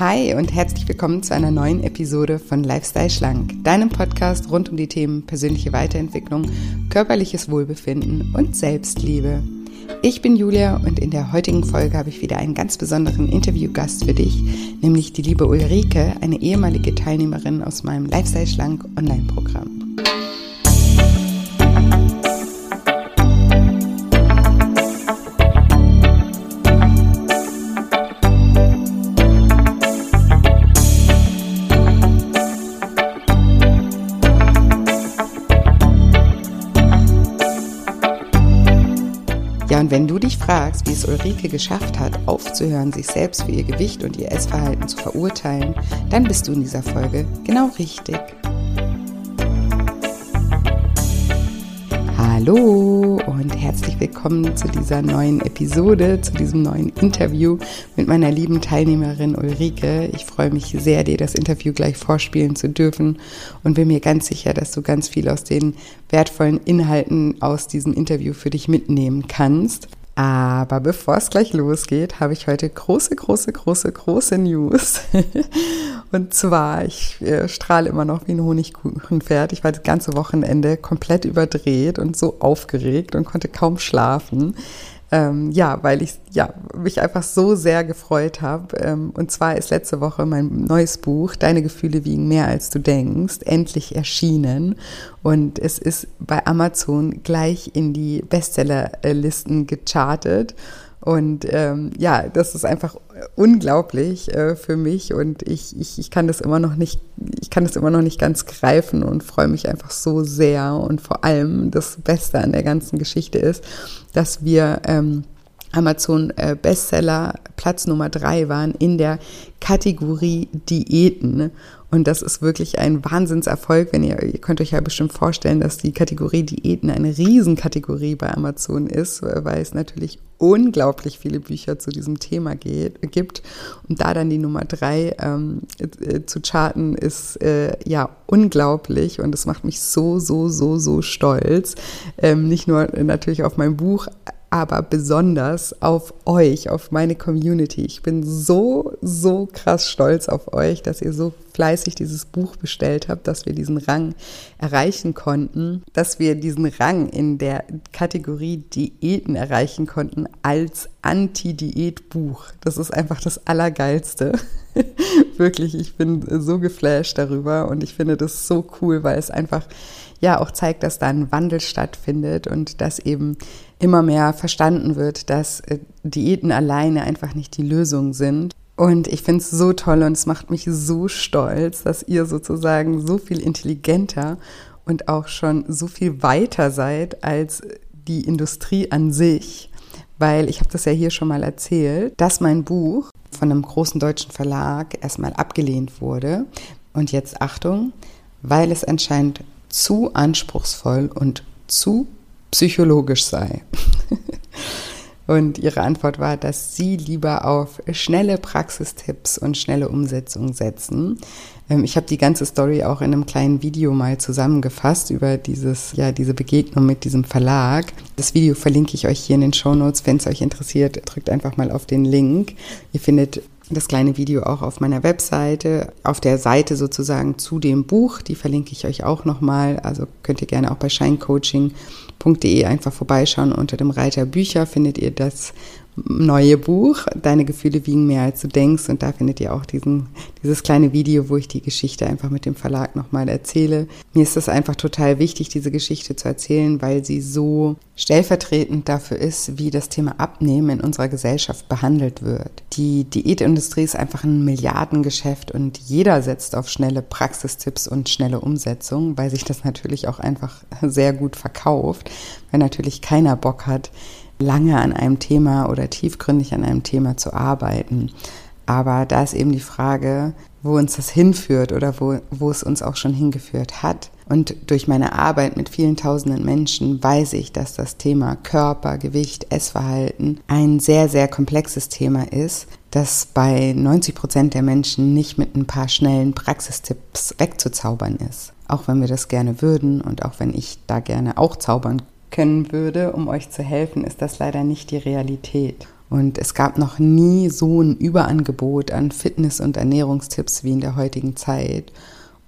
Hi und herzlich willkommen zu einer neuen Episode von Lifestyle Schlank, deinem Podcast rund um die Themen persönliche Weiterentwicklung, körperliches Wohlbefinden und Selbstliebe. Ich bin Julia und in der heutigen Folge habe ich wieder einen ganz besonderen Interviewgast für dich, nämlich die liebe Ulrike, eine ehemalige Teilnehmerin aus meinem Lifestyle Schlank Online-Programm. Fragst, wie es Ulrike geschafft hat, aufzuhören, sich selbst für ihr Gewicht und ihr Essverhalten zu verurteilen, dann bist du in dieser Folge genau richtig. Hallo und herzlich willkommen zu dieser neuen Episode, zu diesem neuen Interview mit meiner lieben Teilnehmerin Ulrike. Ich freue mich sehr, dir das Interview gleich vorspielen zu dürfen und bin mir ganz sicher, dass du ganz viel aus den wertvollen Inhalten aus diesem Interview für dich mitnehmen kannst. Aber bevor es gleich losgeht, habe ich heute große, große, große, große News. Und zwar, ich äh, strahle immer noch wie ein Honigkuchenpferd. Ich war das ganze Wochenende komplett überdreht und so aufgeregt und konnte kaum schlafen. Ähm, ja, weil ich ja, mich einfach so sehr gefreut habe. Ähm, und zwar ist letzte Woche mein neues Buch, Deine Gefühle wiegen mehr als du denkst, endlich erschienen. Und es ist bei Amazon gleich in die Bestsellerlisten gechartet. Und ähm, ja, das ist einfach unglaublich äh, für mich und ich, ich, ich kann das immer noch nicht, ich kann das immer noch nicht ganz greifen und freue mich einfach so sehr. Und vor allem das Beste an der ganzen Geschichte ist, dass wir ähm, Amazon äh, Bestseller Platz Nummer drei waren in der Kategorie Diäten. Und das ist wirklich ein Wahnsinnserfolg, wenn ihr, ihr könnt euch ja bestimmt vorstellen, dass die Kategorie Diäten eine Riesenkategorie bei Amazon ist, weil es natürlich unglaublich viele Bücher zu diesem Thema geht, gibt. Und da dann die Nummer drei ähm, äh, zu charten, ist äh, ja unglaublich und es macht mich so, so, so, so stolz. Ähm, nicht nur natürlich auf mein Buch, aber besonders auf euch, auf meine Community. Ich bin so, so krass stolz auf euch, dass ihr so fleißig dieses Buch bestellt habt, dass wir diesen Rang erreichen konnten, dass wir diesen Rang in der Kategorie Diäten erreichen konnten als Anti-Diät-Buch. Das ist einfach das Allergeilste. Wirklich, ich bin so geflasht darüber und ich finde das so cool, weil es einfach ja auch zeigt, dass da ein Wandel stattfindet und dass eben immer mehr verstanden wird, dass äh, Diäten alleine einfach nicht die Lösung sind. Und ich finde es so toll und es macht mich so stolz, dass ihr sozusagen so viel intelligenter und auch schon so viel weiter seid als die Industrie an sich. Weil ich habe das ja hier schon mal erzählt, dass mein Buch von einem großen deutschen Verlag erstmal abgelehnt wurde. Und jetzt Achtung, weil es anscheinend zu anspruchsvoll und zu psychologisch sei. und ihre Antwort war, dass sie lieber auf schnelle Praxistipps und schnelle Umsetzung setzen. Ähm, ich habe die ganze Story auch in einem kleinen Video mal zusammengefasst über dieses, ja, diese Begegnung mit diesem Verlag. Das Video verlinke ich euch hier in den Show Notes. Wenn es euch interessiert, drückt einfach mal auf den Link. Ihr findet das kleine Video auch auf meiner Webseite, auf der Seite sozusagen zu dem Buch. Die verlinke ich euch auch nochmal. Also könnt ihr gerne auch bei shinecoaching.de einfach vorbeischauen. Unter dem Reiter Bücher findet ihr das neue Buch, Deine Gefühle wiegen mehr als du denkst. Und da findet ihr auch diesen, dieses kleine Video, wo ich die Geschichte einfach mit dem Verlag nochmal erzähle. Mir ist es einfach total wichtig, diese Geschichte zu erzählen, weil sie so stellvertretend dafür ist, wie das Thema Abnehmen in unserer Gesellschaft behandelt wird. Die Diätindustrie ist einfach ein Milliardengeschäft und jeder setzt auf schnelle Praxistipps und schnelle Umsetzung, weil sich das natürlich auch einfach sehr gut verkauft, weil natürlich keiner Bock hat, lange an einem Thema oder tiefgründig an einem Thema zu arbeiten. Aber da ist eben die Frage, wo uns das hinführt oder wo, wo es uns auch schon hingeführt hat. Und durch meine Arbeit mit vielen tausenden Menschen weiß ich, dass das Thema Körper, Gewicht, Essverhalten ein sehr, sehr komplexes Thema ist, das bei 90 Prozent der Menschen nicht mit ein paar schnellen Praxistipps wegzuzaubern ist. Auch wenn wir das gerne würden und auch wenn ich da gerne auch zaubern können würde, um euch zu helfen, ist das leider nicht die Realität. Und es gab noch nie so ein Überangebot an Fitness- und Ernährungstipps wie in der heutigen Zeit.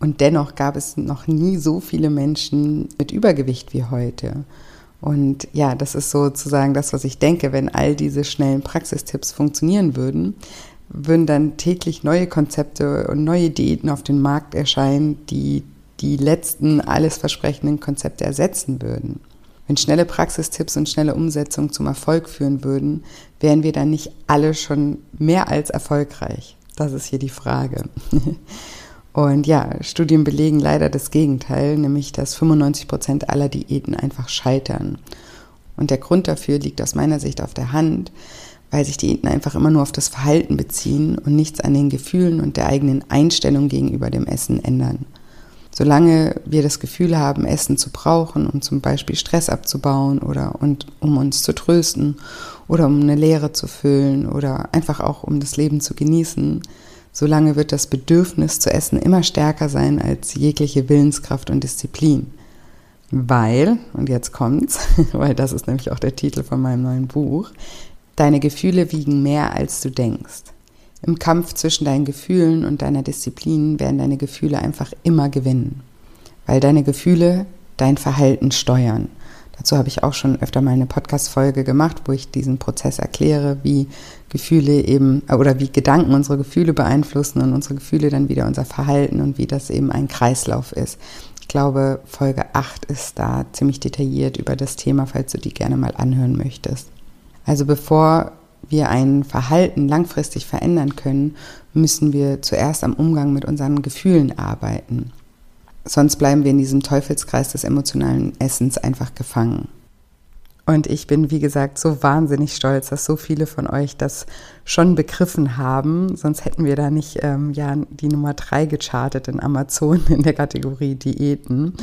Und dennoch gab es noch nie so viele Menschen mit Übergewicht wie heute. Und ja, das ist sozusagen das, was ich denke, wenn all diese schnellen Praxistipps funktionieren würden, würden dann täglich neue Konzepte und neue Diäten auf den Markt erscheinen, die die letzten alles versprechenden Konzepte ersetzen würden. Wenn schnelle Praxistipps und schnelle Umsetzung zum Erfolg führen würden, wären wir dann nicht alle schon mehr als erfolgreich? Das ist hier die Frage. Und ja, Studien belegen leider das Gegenteil, nämlich dass 95 Prozent aller Diäten einfach scheitern. Und der Grund dafür liegt aus meiner Sicht auf der Hand, weil sich Diäten einfach immer nur auf das Verhalten beziehen und nichts an den Gefühlen und der eigenen Einstellung gegenüber dem Essen ändern. Solange wir das Gefühl haben, Essen zu brauchen, um zum Beispiel Stress abzubauen oder und um uns zu trösten oder um eine Leere zu füllen oder einfach auch um das Leben zu genießen, solange wird das Bedürfnis zu essen immer stärker sein als jegliche Willenskraft und Disziplin. Weil, und jetzt kommt's, weil das ist nämlich auch der Titel von meinem neuen Buch, deine Gefühle wiegen mehr als du denkst. Im Kampf zwischen deinen Gefühlen und deiner Disziplin werden deine Gefühle einfach immer gewinnen, weil deine Gefühle dein Verhalten steuern. Dazu habe ich auch schon öfter mal eine Podcast-Folge gemacht, wo ich diesen Prozess erkläre, wie Gefühle eben oder wie Gedanken unsere Gefühle beeinflussen und unsere Gefühle dann wieder unser Verhalten und wie das eben ein Kreislauf ist. Ich glaube, Folge 8 ist da ziemlich detailliert über das Thema, falls du die gerne mal anhören möchtest. Also bevor wir ein Verhalten langfristig verändern können, müssen wir zuerst am Umgang mit unseren Gefühlen arbeiten. Sonst bleiben wir in diesem Teufelskreis des emotionalen Essens einfach gefangen. Und ich bin, wie gesagt, so wahnsinnig stolz, dass so viele von euch das schon begriffen haben. Sonst hätten wir da nicht ähm, ja, die Nummer drei gechartet in Amazon in der Kategorie Diäten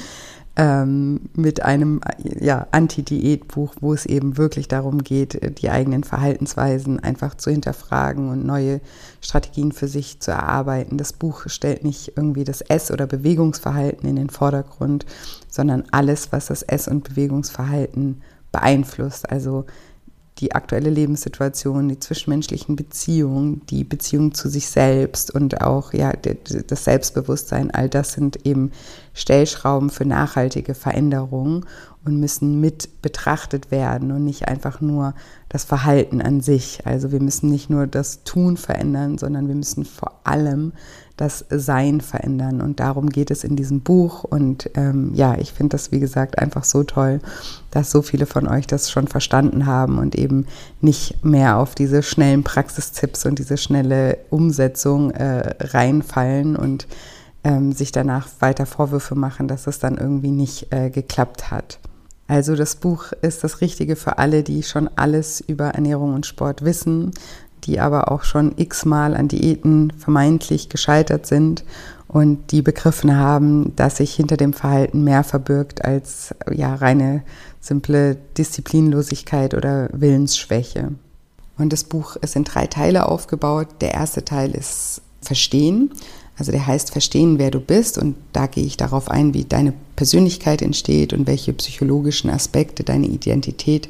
ähm, mit einem ja, Anti-Diät-Buch, wo es eben wirklich darum geht, die eigenen Verhaltensweisen einfach zu hinterfragen und neue Strategien für sich zu erarbeiten. Das Buch stellt nicht irgendwie das Ess- oder Bewegungsverhalten in den Vordergrund, sondern alles, was das Ess- und Bewegungsverhalten beeinflusst. Also die aktuelle Lebenssituation, die zwischenmenschlichen Beziehungen, die Beziehung zu sich selbst und auch ja das Selbstbewusstsein, all das sind eben Stellschrauben für nachhaltige Veränderungen und müssen mit betrachtet werden und nicht einfach nur das Verhalten an sich. Also wir müssen nicht nur das Tun verändern, sondern wir müssen vor allem das Sein verändern. Und darum geht es in diesem Buch. Und ähm, ja, ich finde das, wie gesagt, einfach so toll, dass so viele von euch das schon verstanden haben und eben nicht mehr auf diese schnellen Praxistipps und diese schnelle Umsetzung äh, reinfallen und ähm, sich danach weiter Vorwürfe machen, dass es dann irgendwie nicht äh, geklappt hat. Also das Buch ist das Richtige für alle, die schon alles über Ernährung und Sport wissen, die aber auch schon x-mal an Diäten vermeintlich gescheitert sind und die begriffen haben, dass sich hinter dem Verhalten mehr verbirgt als ja reine simple Disziplinlosigkeit oder Willensschwäche. Und das Buch ist in drei Teile aufgebaut. Der erste Teil ist Verstehen. Also der heißt Verstehen, wer du bist. Und da gehe ich darauf ein, wie deine Persönlichkeit entsteht und welche psychologischen Aspekte deine Identität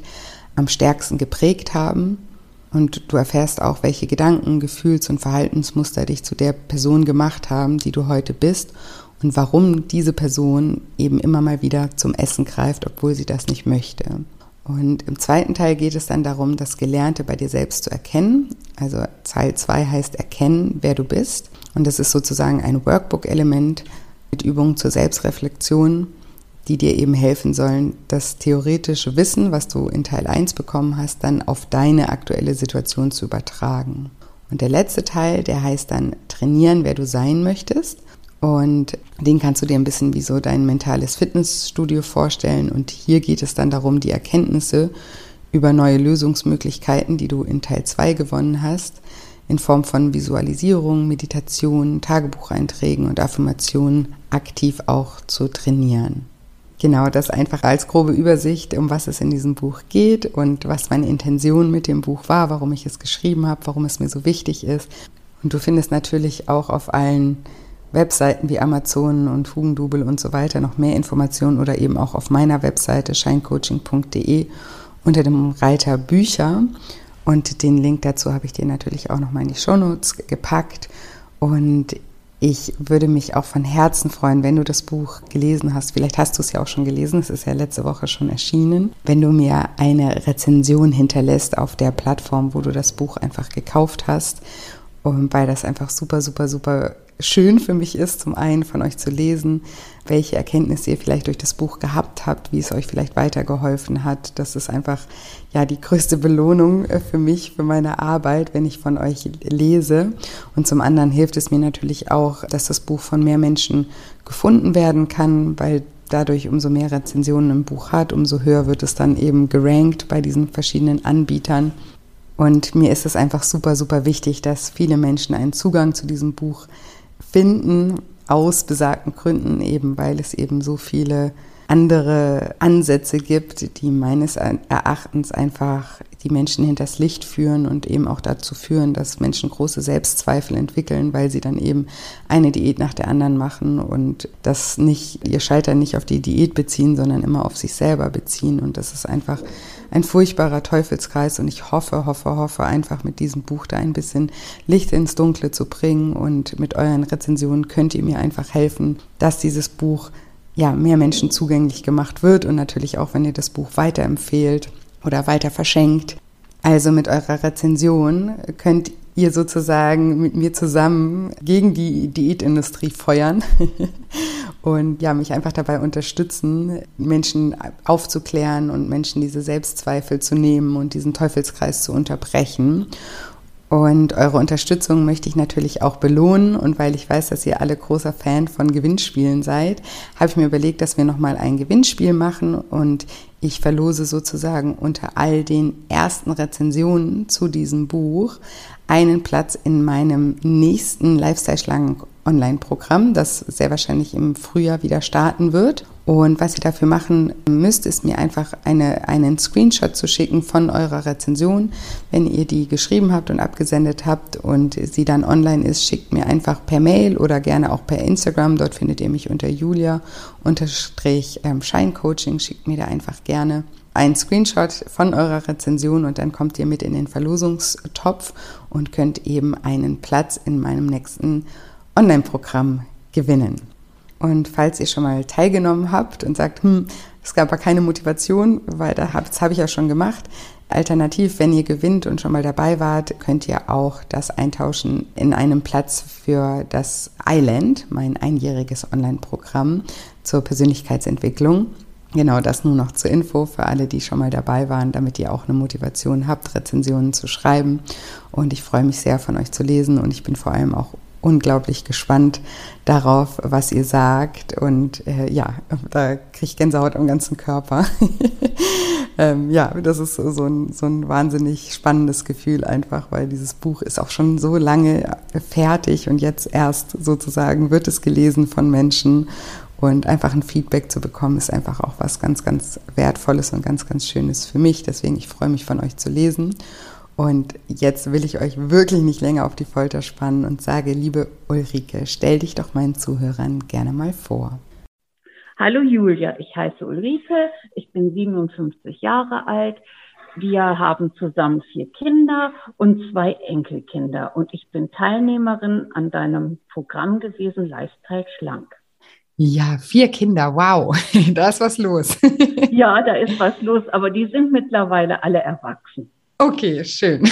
am stärksten geprägt haben. Und du erfährst auch, welche Gedanken, Gefühls- und Verhaltensmuster dich zu der Person gemacht haben, die du heute bist und warum diese Person eben immer mal wieder zum Essen greift, obwohl sie das nicht möchte. Und im zweiten Teil geht es dann darum, das Gelernte bei dir selbst zu erkennen. Also Teil 2 heißt Erkennen, wer du bist. Und das ist sozusagen ein Workbook-Element mit Übungen zur Selbstreflexion, die dir eben helfen sollen, das theoretische Wissen, was du in Teil 1 bekommen hast, dann auf deine aktuelle Situation zu übertragen. Und der letzte Teil, der heißt dann Trainieren, wer du sein möchtest. Und den kannst du dir ein bisschen wie so dein mentales Fitnessstudio vorstellen. Und hier geht es dann darum, die Erkenntnisse über neue Lösungsmöglichkeiten, die du in Teil 2 gewonnen hast, in Form von Visualisierung, Meditation, Tagebucheinträgen und Affirmationen aktiv auch zu trainieren. Genau, das einfach als grobe Übersicht, um was es in diesem Buch geht und was meine Intention mit dem Buch war, warum ich es geschrieben habe, warum es mir so wichtig ist. Und du findest natürlich auch auf allen Webseiten wie Amazon und Hugendubel und so weiter noch mehr Informationen oder eben auch auf meiner Webseite scheincoaching.de unter dem Reiter Bücher. Und den Link dazu habe ich dir natürlich auch nochmal in die Shownotes gepackt. Und ich würde mich auch von Herzen freuen, wenn du das Buch gelesen hast. Vielleicht hast du es ja auch schon gelesen, es ist ja letzte Woche schon erschienen. Wenn du mir eine Rezension hinterlässt auf der Plattform, wo du das Buch einfach gekauft hast, weil das einfach super, super, super schön für mich ist, zum einen von euch zu lesen, welche Erkenntnisse ihr vielleicht durch das Buch gehabt habt, wie es euch vielleicht weitergeholfen hat. Das ist einfach ja die größte Belohnung äh, für mich, für meine Arbeit, wenn ich von euch lese. Und zum anderen hilft es mir natürlich auch, dass das Buch von mehr Menschen gefunden werden kann, weil dadurch umso mehr Rezensionen im Buch hat, umso höher wird es dann eben gerankt bei diesen verschiedenen Anbietern. Und mir ist es einfach super, super wichtig, dass viele Menschen einen Zugang zu diesem Buch finden, aus besagten Gründen, eben weil es eben so viele andere Ansätze gibt, die meines Erachtens einfach die Menschen hinters Licht führen und eben auch dazu führen, dass Menschen große Selbstzweifel entwickeln, weil sie dann eben eine Diät nach der anderen machen und das nicht, ihr Scheitern nicht auf die Diät beziehen, sondern immer auf sich selber beziehen. Und das ist einfach ein furchtbarer Teufelskreis und ich hoffe, hoffe, hoffe einfach mit diesem Buch da ein bisschen Licht ins Dunkle zu bringen und mit euren Rezensionen könnt ihr mir einfach helfen, dass dieses Buch ja mehr Menschen zugänglich gemacht wird und natürlich auch, wenn ihr das Buch weiterempfehlt oder weiter verschenkt. Also mit eurer Rezension könnt ihr sozusagen mit mir zusammen gegen die Diätindustrie feuern und ja, mich einfach dabei unterstützen, Menschen aufzuklären und Menschen diese Selbstzweifel zu nehmen und diesen Teufelskreis zu unterbrechen. Und eure Unterstützung möchte ich natürlich auch belohnen. Und weil ich weiß, dass ihr alle großer Fan von Gewinnspielen seid, habe ich mir überlegt, dass wir nochmal ein Gewinnspiel machen. Und ich verlose sozusagen unter all den ersten Rezensionen zu diesem Buch einen Platz in meinem nächsten Lifestyle-Schlangen Online-Programm, das sehr wahrscheinlich im Frühjahr wieder starten wird. Und was ihr dafür machen müsst, ist mir einfach eine, einen Screenshot zu schicken von eurer Rezension. Wenn ihr die geschrieben habt und abgesendet habt und sie dann online ist, schickt mir einfach per Mail oder gerne auch per Instagram. Dort findet ihr mich unter Julia-Scheincoaching. Schickt mir da einfach gerne einen Screenshot von eurer Rezension und dann kommt ihr mit in den Verlosungstopf und könnt eben einen Platz in meinem nächsten Online-Programm gewinnen. Und falls ihr schon mal teilgenommen habt und sagt, hm, es gab aber keine Motivation, weil das habe ich ja schon gemacht. Alternativ, wenn ihr gewinnt und schon mal dabei wart, könnt ihr auch das eintauschen in einem Platz für das Island, mein einjähriges Online-Programm zur Persönlichkeitsentwicklung. Genau das nur noch zur Info für alle, die schon mal dabei waren, damit ihr auch eine Motivation habt, Rezensionen zu schreiben. Und ich freue mich sehr, von euch zu lesen und ich bin vor allem auch unglaublich gespannt darauf, was ihr sagt. Und äh, ja, da kriege ich Gänsehaut am ganzen Körper. ähm, ja, das ist so ein, so ein wahnsinnig spannendes Gefühl einfach, weil dieses Buch ist auch schon so lange fertig und jetzt erst sozusagen wird es gelesen von Menschen. Und einfach ein Feedback zu bekommen, ist einfach auch was ganz, ganz Wertvolles und ganz, ganz Schönes für mich. Deswegen, ich freue mich von euch zu lesen. Und jetzt will ich euch wirklich nicht länger auf die Folter spannen und sage, liebe Ulrike, stell dich doch meinen Zuhörern gerne mal vor. Hallo Julia, ich heiße Ulrike, ich bin 57 Jahre alt. Wir haben zusammen vier Kinder und zwei Enkelkinder und ich bin Teilnehmerin an deinem Programm gewesen, Lifestyle Schlank. Ja, vier Kinder, wow, da ist was los. ja, da ist was los, aber die sind mittlerweile alle erwachsen. Okay, schön.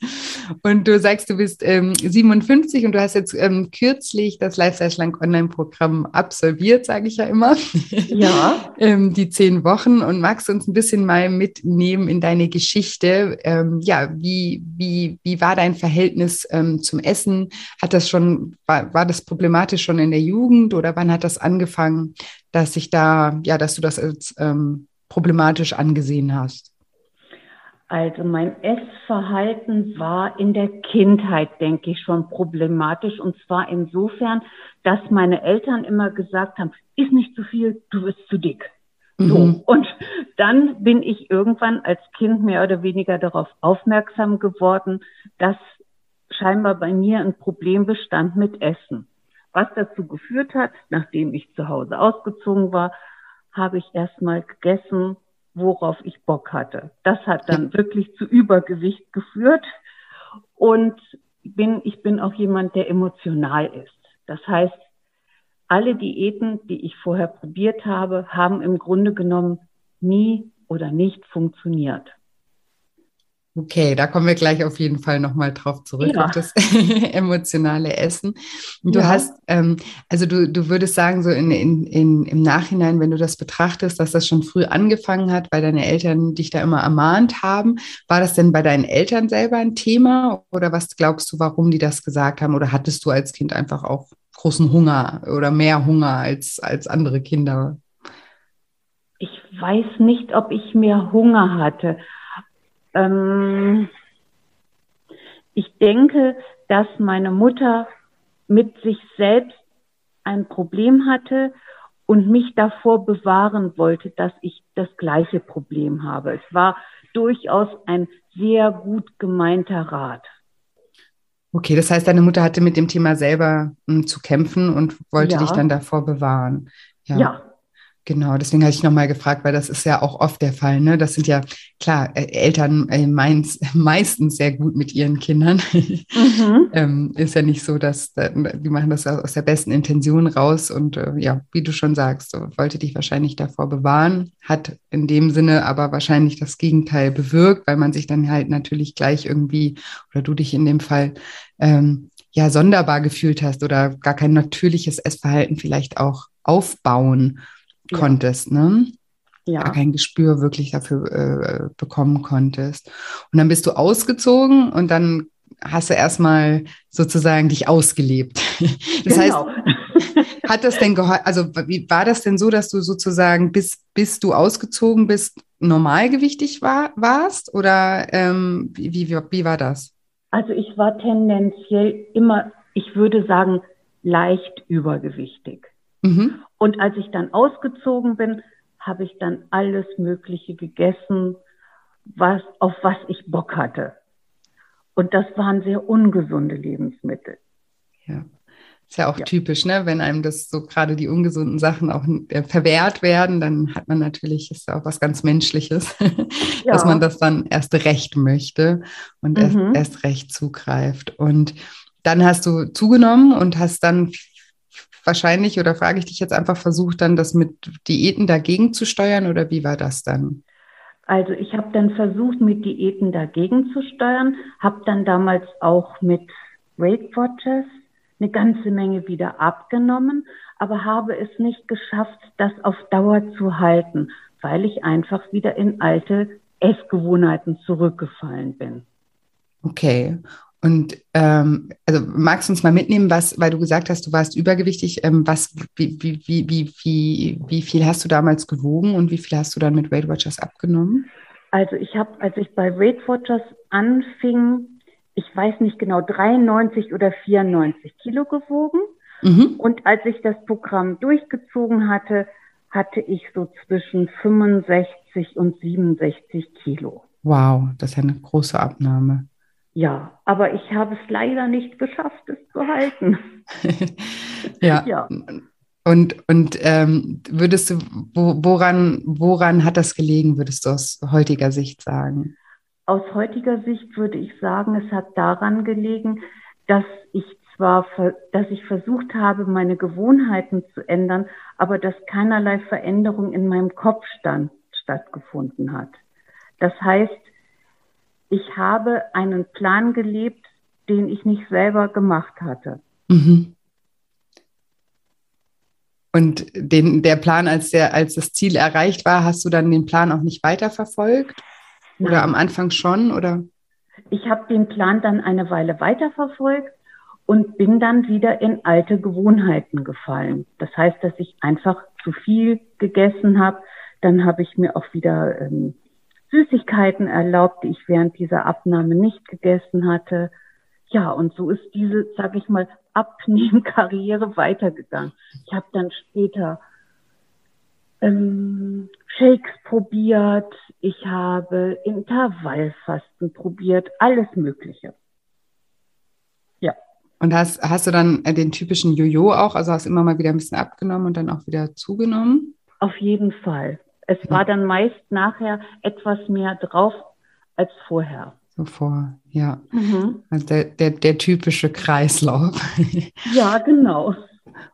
Und du sagst, du bist ähm, 57 und du hast jetzt ähm, kürzlich das Lifestyle Schlank Online-Programm absolviert, sage ich ja immer. Ja. ähm, die zehn Wochen und magst uns ein bisschen mal mitnehmen in deine Geschichte. Ähm, ja, wie, wie, wie war dein Verhältnis ähm, zum Essen? Hat das schon, war, war das problematisch schon in der Jugend oder wann hat das angefangen, dass sich da, ja, dass du das als ähm, problematisch angesehen hast? Also mein Essverhalten war in der Kindheit, denke ich, schon problematisch. Und zwar insofern, dass meine Eltern immer gesagt haben, isst nicht zu viel, du wirst zu dick. Mhm. So. Und dann bin ich irgendwann als Kind mehr oder weniger darauf aufmerksam geworden, dass scheinbar bei mir ein Problem bestand mit Essen. Was dazu geführt hat, nachdem ich zu Hause ausgezogen war, habe ich erstmal gegessen, worauf ich Bock hatte. Das hat dann wirklich zu Übergewicht geführt. Und bin, ich bin auch jemand, der emotional ist. Das heißt, alle Diäten, die ich vorher probiert habe, haben im Grunde genommen nie oder nicht funktioniert. Okay, da kommen wir gleich auf jeden Fall nochmal drauf zurück, ja. auf das emotionale Essen. Du ja. hast, ähm, also du, du würdest sagen, so in, in, in, im Nachhinein, wenn du das betrachtest, dass das schon früh angefangen hat, weil deine Eltern dich da immer ermahnt haben. War das denn bei deinen Eltern selber ein Thema oder was glaubst du, warum die das gesagt haben? Oder hattest du als Kind einfach auch großen Hunger oder mehr Hunger als, als andere Kinder? Ich weiß nicht, ob ich mehr Hunger hatte. Ähm, ich denke, dass meine Mutter mit sich selbst ein Problem hatte und mich davor bewahren wollte, dass ich das gleiche Problem habe. Es war durchaus ein sehr gut gemeinter Rat. Okay, das heißt, deine Mutter hatte mit dem Thema selber m, hm, zu kämpfen und wollte ja. dich dann davor bewahren. Ja. ja. Genau, deswegen habe ich nochmal gefragt, weil das ist ja auch oft der Fall. Ne? Das sind ja, klar, Eltern äh, meins, meistens sehr gut mit ihren Kindern. Mhm. ähm, ist ja nicht so, dass die machen das aus der besten Intention raus und äh, ja, wie du schon sagst, wollte dich wahrscheinlich davor bewahren, hat in dem Sinne aber wahrscheinlich das Gegenteil bewirkt, weil man sich dann halt natürlich gleich irgendwie, oder du dich in dem Fall, ähm, ja, sonderbar gefühlt hast oder gar kein natürliches Essverhalten vielleicht auch aufbauen konntest, ne? Ja. Gar kein Gespür wirklich dafür äh, bekommen konntest. Und dann bist du ausgezogen und dann hast du erstmal sozusagen dich ausgelebt. Das genau. heißt, hat das denn also wie war das denn so, dass du sozusagen bis, bis du ausgezogen bist, normalgewichtig war, warst? Oder ähm, wie, wie, wie war das? Also ich war tendenziell immer, ich würde sagen, leicht übergewichtig. Mhm. Und als ich dann ausgezogen bin, habe ich dann alles Mögliche gegessen, was, auf was ich Bock hatte. Und das waren sehr ungesunde Lebensmittel. Ja. Ist ja auch ja. typisch, ne? Wenn einem das so gerade die ungesunden Sachen auch äh, verwehrt werden, dann hat man natürlich, ist ja auch was ganz Menschliches, ja. dass man das dann erst recht möchte und mhm. erst, erst recht zugreift. Und dann hast du zugenommen und hast dann wahrscheinlich, oder frage ich dich jetzt einfach, versucht dann das mit Diäten dagegen zu steuern oder wie war das dann? Also ich habe dann versucht, mit Diäten dagegen zu steuern, habe dann damals auch mit Weight Watchers eine ganze Menge wieder abgenommen, aber habe es nicht geschafft, das auf Dauer zu halten, weil ich einfach wieder in alte Essgewohnheiten zurückgefallen bin. Okay. Und ähm, also magst du uns mal mitnehmen, was, weil du gesagt hast, du warst übergewichtig, ähm, was, wie, wie, wie, wie, wie, wie viel hast du damals gewogen und wie viel hast du dann mit Weight Watchers abgenommen? Also ich habe, als ich bei Weight Watchers anfing, ich weiß nicht genau, 93 oder 94 Kilo gewogen. Mhm. Und als ich das Programm durchgezogen hatte, hatte ich so zwischen 65 und 67 Kilo. Wow, das ist ja eine große Abnahme. Ja, aber ich habe es leider nicht geschafft, es zu halten. ja. ja. Und, und ähm, würdest du, wo, woran, woran hat das gelegen, würdest du aus heutiger Sicht sagen? Aus heutiger Sicht würde ich sagen, es hat daran gelegen, dass ich zwar, dass ich versucht habe, meine Gewohnheiten zu ändern, aber dass keinerlei Veränderung in meinem Kopf stand, stattgefunden hat. Das heißt, ich habe einen Plan gelebt, den ich nicht selber gemacht hatte. Mhm. Und den, der Plan, als, der, als das Ziel erreicht war, hast du dann den Plan auch nicht weiterverfolgt? Oder Nein. am Anfang schon? Oder? Ich habe den Plan dann eine Weile weiterverfolgt und bin dann wieder in alte Gewohnheiten gefallen. Das heißt, dass ich einfach zu viel gegessen habe. Dann habe ich mir auch wieder ähm, Süßigkeiten erlaubt, die ich während dieser Abnahme nicht gegessen hatte. Ja, und so ist diese, sag ich mal, Abnehmkarriere weitergegangen. Ich habe dann später ähm, Shakes probiert, ich habe Intervallfasten probiert, alles Mögliche. Ja. Und hast, hast du dann den typischen Jojo auch, also hast immer mal wieder ein bisschen abgenommen und dann auch wieder zugenommen? Auf jeden Fall. Es war dann meist nachher etwas mehr drauf als vorher. So vor, ja. Mhm. Also der, der, der typische Kreislauf. Ja, genau.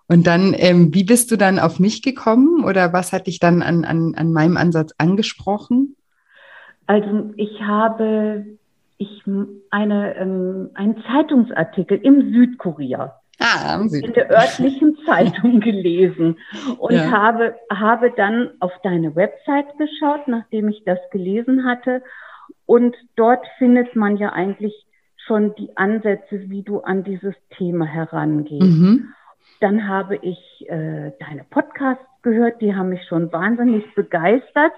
Und dann, ähm, wie bist du dann auf mich gekommen oder was hat dich dann an, an, an meinem Ansatz angesprochen? Also ich habe ich eine, ähm, einen Zeitungsartikel im Südkorea ah, in der örtlichen Zeitung gelesen und ja. habe, habe dann auf deine Website geschaut, nachdem ich das gelesen hatte. Und dort findet man ja eigentlich schon die Ansätze, wie du an dieses Thema herangehst. Mhm. Dann habe ich äh, deine Podcasts gehört, die haben mich schon wahnsinnig begeistert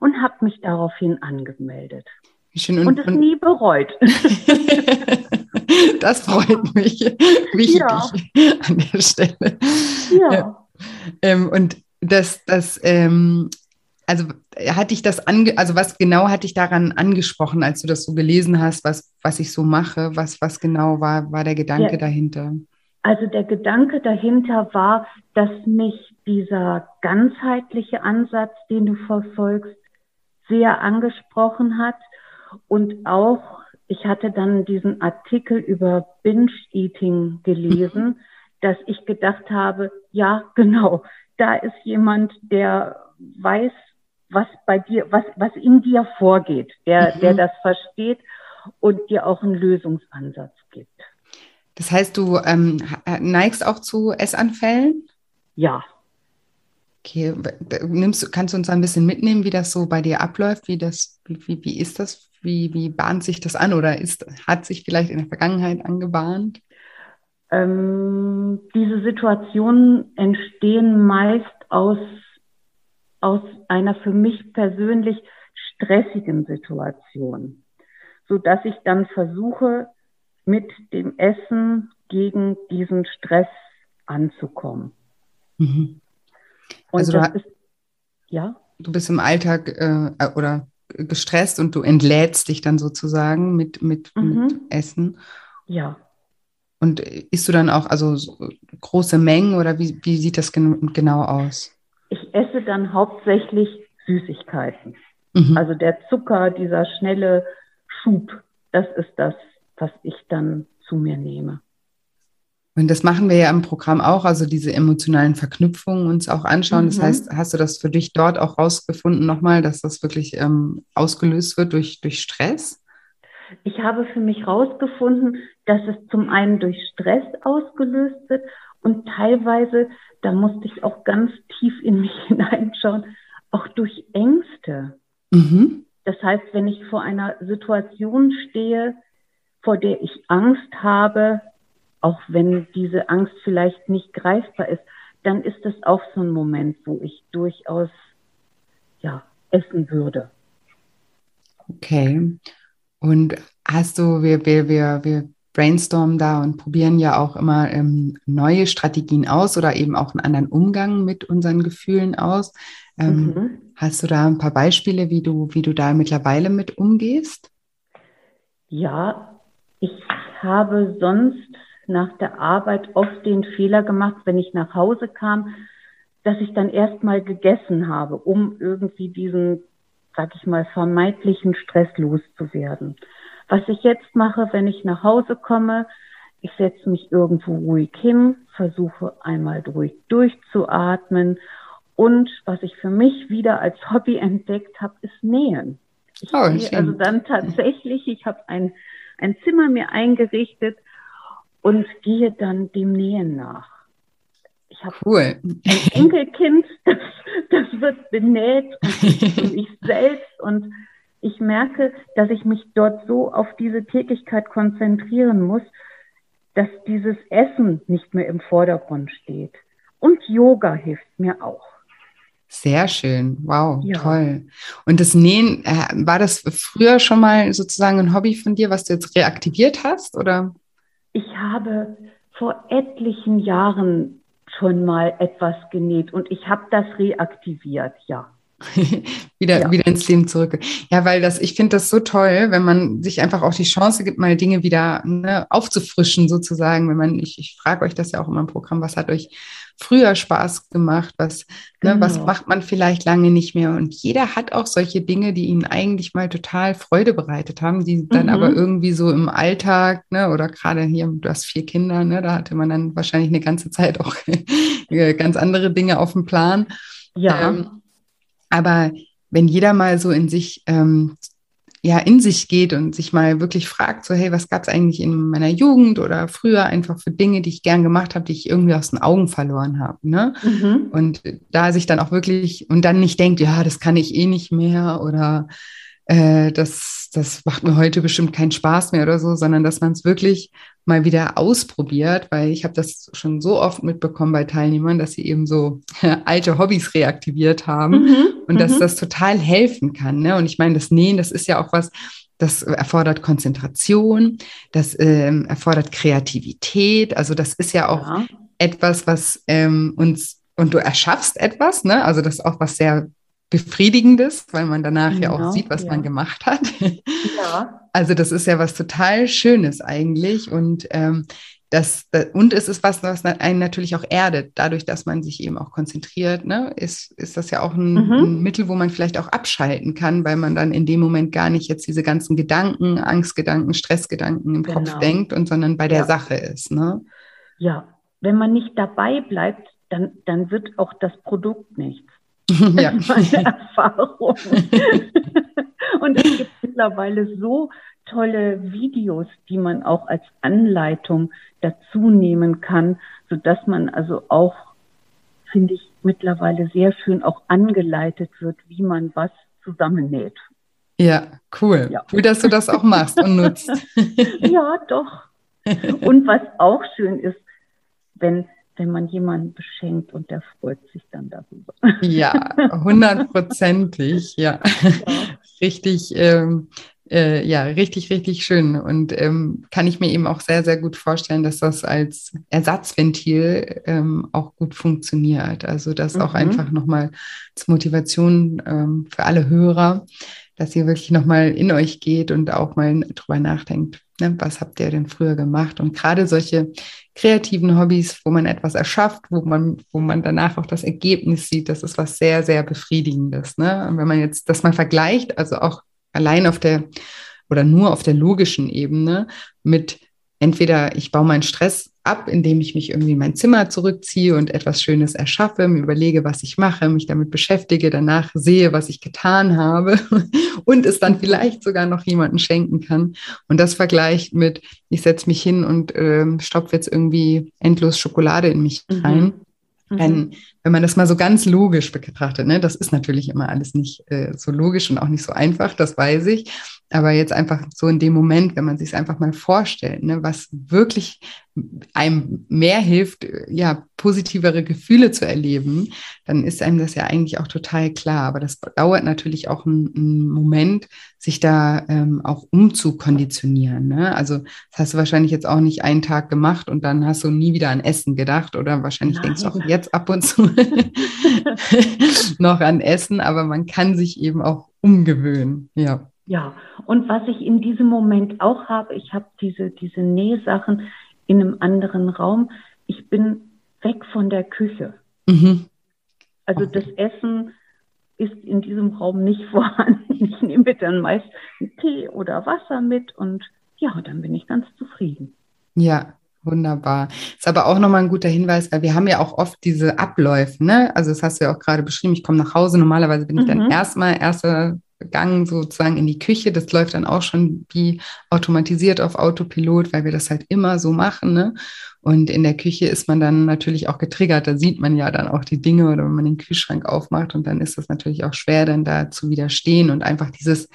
und habe mich daraufhin angemeldet. Schön, und, und es nie bereut. das freut mich wirklich ja. an der Stelle. Ja. ja. Ähm, und das, das ähm, also hatte ich das ange also was genau hatte ich daran angesprochen, als du das so gelesen hast, was, was ich so mache? Was, was genau war, war der Gedanke ja. dahinter? Also der Gedanke dahinter war, dass mich dieser ganzheitliche Ansatz, den du verfolgst, sehr angesprochen hat und auch ich hatte dann diesen Artikel über Binge-Eating gelesen, mhm. dass ich gedacht habe, ja, genau, da ist jemand, der weiß, was bei dir, was, was in dir vorgeht, der, mhm. der das versteht und dir auch einen Lösungsansatz gibt. Das heißt, du ähm, neigst auch zu Essanfällen? Ja. Okay, nimmst, kannst du uns ein bisschen mitnehmen, wie das so bei dir abläuft? Wie, das, wie, wie, wie ist das? Wie, wie bahnt sich das an oder ist, hat sich vielleicht in der Vergangenheit angebahnt? Ähm, diese Situationen entstehen meist aus, aus einer für mich persönlich stressigen Situation, so dass ich dann versuche, mit dem Essen gegen diesen Stress anzukommen. Mhm. Also du, ist, ja? du bist im Alltag äh, oder gestresst und du entlädst dich dann sozusagen mit, mit, mhm. mit Essen. Ja. Und isst du dann auch also so große Mengen oder wie, wie sieht das gen genau aus? Ich esse dann hauptsächlich Süßigkeiten. Mhm. Also der Zucker, dieser schnelle Schub, das ist das, was ich dann zu mir nehme. Und das machen wir ja im Programm auch, also diese emotionalen Verknüpfungen uns auch anschauen. Mhm. Das heißt, hast du das für dich dort auch rausgefunden nochmal, dass das wirklich ähm, ausgelöst wird durch, durch Stress? Ich habe für mich rausgefunden, dass es zum einen durch Stress ausgelöst wird und teilweise, da musste ich auch ganz tief in mich hineinschauen, auch durch Ängste. Mhm. Das heißt, wenn ich vor einer Situation stehe, vor der ich Angst habe, auch wenn diese Angst vielleicht nicht greifbar ist, dann ist es auch so ein Moment, wo ich durchaus ja essen würde. Okay. Und hast du, wir, wir, wir, wir brainstormen da und probieren ja auch immer ähm, neue Strategien aus oder eben auch einen anderen Umgang mit unseren Gefühlen aus. Ähm, mhm. Hast du da ein paar Beispiele, wie du, wie du da mittlerweile mit umgehst? Ja, ich habe sonst nach der Arbeit oft den Fehler gemacht, wenn ich nach Hause kam, dass ich dann erstmal gegessen habe, um irgendwie diesen, sag ich mal, vermeintlichen Stress loszuwerden. Was ich jetzt mache, wenn ich nach Hause komme, ich setze mich irgendwo ruhig hin, versuche einmal ruhig durchzuatmen und was ich für mich wieder als Hobby entdeckt habe, ist Nähen. Ich oh, also dann tatsächlich, ich habe ein ein Zimmer mir eingerichtet und gehe dann dem Nähen nach. Ich habe cool. ein Enkelkind, das, das wird benäht und ich selbst und ich merke, dass ich mich dort so auf diese Tätigkeit konzentrieren muss, dass dieses Essen nicht mehr im Vordergrund steht. Und Yoga hilft mir auch. Sehr schön, wow, ja. toll. Und das Nähen, äh, war das früher schon mal sozusagen ein Hobby von dir, was du jetzt reaktiviert hast, oder? Ich habe vor etlichen Jahren schon mal etwas genäht und ich habe das reaktiviert, ja. wieder, ja. wieder ins Leben zurück. Ja, weil das, ich finde das so toll, wenn man sich einfach auch die Chance gibt, mal Dinge wieder ne, aufzufrischen, sozusagen. Wenn man, ich, ich frage euch das ja auch immer im Programm, was hat euch früher Spaß gemacht, was, genau. ne, was genau. macht man vielleicht lange nicht mehr. Und jeder hat auch solche Dinge, die ihn eigentlich mal total Freude bereitet haben, die dann mhm. aber irgendwie so im Alltag, ne, oder gerade hier, du hast vier Kinder, ne, da hatte man dann wahrscheinlich eine ganze Zeit auch ganz andere Dinge auf dem Plan. Ja. Ähm, aber wenn jeder mal so in sich ähm, ja in sich geht und sich mal wirklich fragt, so hey, was gab es eigentlich in meiner Jugend oder früher einfach für Dinge, die ich gern gemacht habe, die ich irgendwie aus den Augen verloren habe, ne? Mhm. Und da sich dann auch wirklich und dann nicht denkt, ja, das kann ich eh nicht mehr oder äh, das, das macht mir heute bestimmt keinen Spaß mehr oder so, sondern dass man es wirklich mal wieder ausprobiert, weil ich habe das schon so oft mitbekommen bei Teilnehmern, dass sie eben so alte Hobbys reaktiviert haben mhm, und dass mhm. das total helfen kann. Ne? Und ich meine, das Nähen, das ist ja auch was, das erfordert Konzentration, das ähm, erfordert Kreativität. Also das ist ja auch ja. etwas, was ähm, uns und du erschaffst etwas, ne? Also das ist auch was sehr Befriedigendes, weil man danach genau, ja auch genau, sieht, was ja. man gemacht hat. Ja. Also das ist ja was total Schönes eigentlich und ähm, das, und es ist was, was einen natürlich auch erdet, dadurch, dass man sich eben auch konzentriert, ne, ist, ist das ja auch ein, mhm. ein, Mittel, wo man vielleicht auch abschalten kann, weil man dann in dem Moment gar nicht jetzt diese ganzen Gedanken, Angstgedanken, Stressgedanken im genau. Kopf denkt und sondern bei der ja. Sache ist. Ne? Ja, wenn man nicht dabei bleibt, dann, dann wird auch das Produkt nichts. Ja. meine Erfahrung. und es gibt mittlerweile so tolle Videos, die man auch als Anleitung dazu nehmen kann, so dass man also auch, finde ich, mittlerweile sehr schön auch angeleitet wird, wie man was zusammennäht. Ja, cool. Ja. Cool, dass du das auch machst und nutzt. ja, doch. Und was auch schön ist, wenn wenn man jemanden beschenkt und der freut sich dann darüber. Ja, hundertprozentig, ja. ja. Richtig, ähm, äh, ja, richtig, richtig schön. Und ähm, kann ich mir eben auch sehr, sehr gut vorstellen, dass das als Ersatzventil ähm, auch gut funktioniert. Also das mhm. auch einfach nochmal als Motivation ähm, für alle Hörer, dass ihr wirklich nochmal in euch geht und auch mal drüber nachdenkt, ne, was habt ihr denn früher gemacht? Und gerade solche kreativen Hobbys, wo man etwas erschafft, wo man, wo man danach auch das Ergebnis sieht, das ist was sehr, sehr Befriedigendes. Ne? Und wenn man jetzt das mal vergleicht, also auch allein auf der oder nur auf der logischen Ebene mit entweder ich baue meinen Stress ab, indem ich mich irgendwie in mein Zimmer zurückziehe und etwas Schönes erschaffe, mir überlege, was ich mache, mich damit beschäftige, danach sehe, was ich getan habe und es dann vielleicht sogar noch jemanden schenken kann. Und das vergleicht mit, ich setze mich hin und äh, stopfe jetzt irgendwie endlos Schokolade in mich mhm. rein. Mhm. Wenn, wenn man das mal so ganz logisch betrachtet, ne, das ist natürlich immer alles nicht äh, so logisch und auch nicht so einfach, das weiß ich. Aber jetzt einfach so in dem Moment, wenn man sich es einfach mal vorstellt, ne, was wirklich einem mehr hilft, ja, positivere Gefühle zu erleben, dann ist einem das ja eigentlich auch total klar. Aber das dauert natürlich auch einen, einen Moment, sich da ähm, auch umzukonditionieren. Ne? Also das hast du wahrscheinlich jetzt auch nicht einen Tag gemacht und dann hast du nie wieder an Essen gedacht oder wahrscheinlich Nein. denkst du auch jetzt ab und zu noch an Essen, aber man kann sich eben auch umgewöhnen. Ja. Ja, und was ich in diesem Moment auch habe, ich habe diese, diese Nähsachen in einem anderen Raum. Ich bin weg von der Küche. Mhm. Also okay. das Essen ist in diesem Raum nicht vorhanden. Ich nehme dann meist einen Tee oder Wasser mit und ja, dann bin ich ganz zufrieden. Ja, Wunderbar. Ist aber auch nochmal ein guter Hinweis, weil wir haben ja auch oft diese Abläufe, ne? Also das hast du ja auch gerade beschrieben, ich komme nach Hause, normalerweise bin ich dann mhm. erstmal erster Gang sozusagen in die Küche. Das läuft dann auch schon wie automatisiert auf Autopilot, weil wir das halt immer so machen. Ne? Und in der Küche ist man dann natürlich auch getriggert. Da sieht man ja dann auch die Dinge oder wenn man den Kühlschrank aufmacht und dann ist das natürlich auch schwer, dann da zu widerstehen und einfach dieses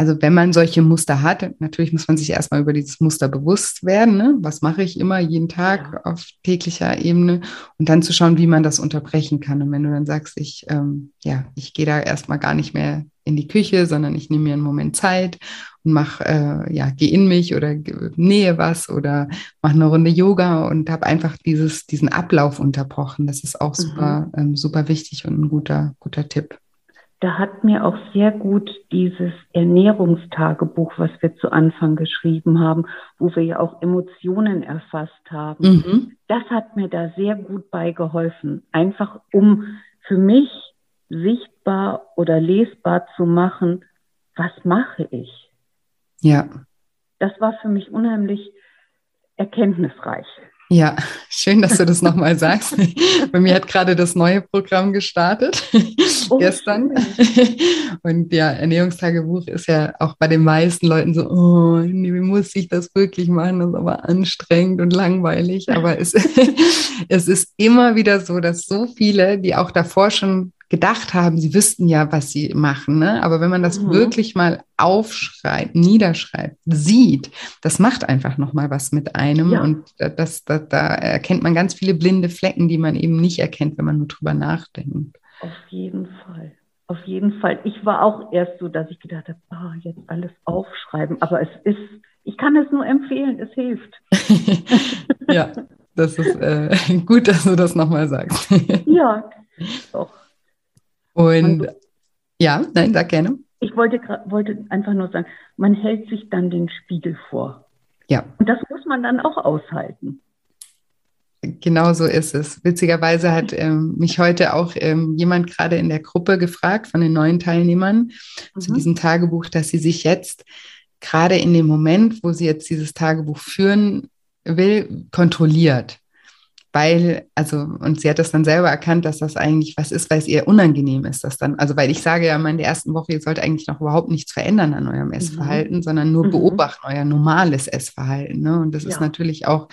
also wenn man solche Muster hat, natürlich muss man sich erstmal über dieses Muster bewusst werden. Ne? Was mache ich immer jeden Tag ja. auf täglicher Ebene und dann zu schauen, wie man das unterbrechen kann. Und wenn du dann sagst, ich, ähm, ja, ich gehe da erstmal gar nicht mehr in die Küche, sondern ich nehme mir einen Moment Zeit und mach, äh, ja, geh in mich oder nähe was oder mach eine Runde Yoga und habe einfach dieses, diesen Ablauf unterbrochen. Das ist auch super, mhm. ähm, super wichtig und ein guter, guter Tipp da hat mir auch sehr gut dieses Ernährungstagebuch, was wir zu Anfang geschrieben haben, wo wir ja auch Emotionen erfasst haben, mhm. das hat mir da sehr gut beigeholfen. Einfach um für mich sichtbar oder lesbar zu machen, was mache ich? Ja. Das war für mich unheimlich erkenntnisreich. Ja, schön, dass du das nochmal sagst. Bei mir hat gerade das neue Programm gestartet, oh, gestern. Und ja, Ernährungstagebuch ist ja auch bei den meisten Leuten so, oh, wie muss ich das wirklich machen? Das ist aber anstrengend und langweilig. Aber es, es ist immer wieder so, dass so viele, die auch davor schon gedacht haben, sie wüssten ja, was sie machen. Ne? Aber wenn man das mhm. wirklich mal aufschreibt, niederschreibt, sieht, das macht einfach nochmal was mit einem. Ja. Und das, das, da erkennt man ganz viele blinde Flecken, die man eben nicht erkennt, wenn man nur drüber nachdenkt. Auf jeden Fall. Auf jeden Fall. Ich war auch erst so, dass ich gedacht habe, oh, jetzt alles aufschreiben. Aber es ist, ich kann es nur empfehlen, es hilft. ja, das ist äh, gut, dass du das nochmal sagst. ja, doch. Und ja, nein, sag gerne. Ich wollte, wollte einfach nur sagen, man hält sich dann den Spiegel vor. Ja. Und das muss man dann auch aushalten. Genau so ist es. Witzigerweise hat ähm, mich heute auch ähm, jemand gerade in der Gruppe gefragt von den neuen Teilnehmern mhm. zu diesem Tagebuch, dass sie sich jetzt gerade in dem Moment, wo sie jetzt dieses Tagebuch führen will, kontrolliert weil, also, und sie hat das dann selber erkannt, dass das eigentlich was ist, weil es ihr unangenehm ist, dass dann, also, weil ich sage ja immer in der ersten Woche, ihr sollt eigentlich noch überhaupt nichts verändern an eurem. Essverhalten, mhm. sondern nur mhm. beobachten euer normales Essverhalten. Ne? Und das ja. ist natürlich auch,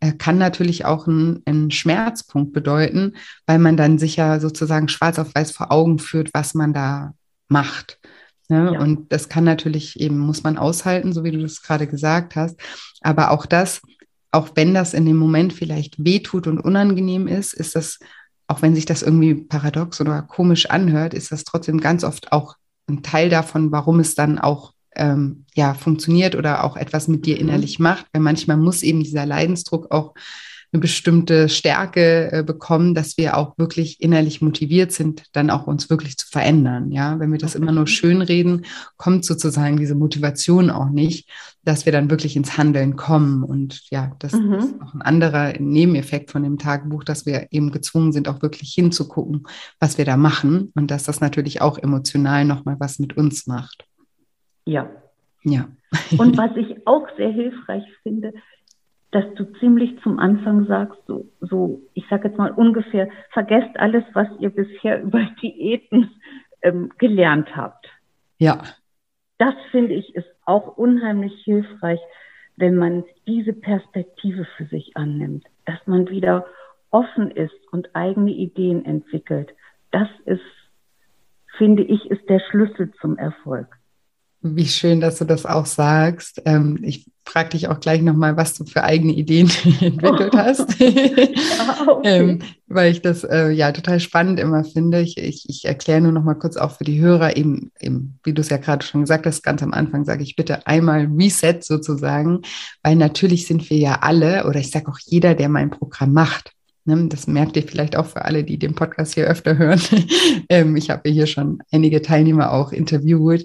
äh, kann natürlich auch ein, ein Schmerzpunkt bedeuten, weil man dann sich ja sozusagen schwarz auf weiß vor Augen führt, was man da macht. Ne? Ja. Und das kann natürlich eben, muss man aushalten, so wie du das gerade gesagt hast. Aber auch das auch wenn das in dem Moment vielleicht wehtut und unangenehm ist, ist das, auch wenn sich das irgendwie paradox oder komisch anhört, ist das trotzdem ganz oft auch ein Teil davon, warum es dann auch ähm, ja funktioniert oder auch etwas mit dir mhm. innerlich macht. Weil manchmal muss eben dieser Leidensdruck auch eine bestimmte Stärke äh, bekommen, dass wir auch wirklich innerlich motiviert sind, dann auch uns wirklich zu verändern. Ja, wenn wir das immer nur schön reden, kommt sozusagen diese Motivation auch nicht, dass wir dann wirklich ins Handeln kommen. Und ja, das mhm. ist auch ein anderer Nebeneffekt von dem Tagebuch, dass wir eben gezwungen sind, auch wirklich hinzugucken, was wir da machen und dass das natürlich auch emotional nochmal was mit uns macht. Ja. Ja. Und was ich auch sehr hilfreich finde, dass du ziemlich zum Anfang sagst, so, so ich sage jetzt mal ungefähr, vergesst alles, was ihr bisher über Diäten ähm, gelernt habt. Ja. Das finde ich ist auch unheimlich hilfreich, wenn man diese Perspektive für sich annimmt, dass man wieder offen ist und eigene Ideen entwickelt. Das ist, finde ich, ist der Schlüssel zum Erfolg. Wie schön, dass du das auch sagst. Ähm, ich frage dich auch gleich nochmal, was du für eigene Ideen entwickelt hast. ja, okay. ähm, weil ich das äh, ja total spannend immer finde. Ich, ich, ich erkläre nur nochmal kurz auch für die Hörer, eben, eben wie du es ja gerade schon gesagt hast, ganz am Anfang sage ich bitte einmal Reset sozusagen, weil natürlich sind wir ja alle, oder ich sage auch jeder, der mein Programm macht, Ne, das merkt ihr vielleicht auch für alle, die den Podcast hier öfter hören. Ähm, ich habe hier schon einige Teilnehmer auch interviewt.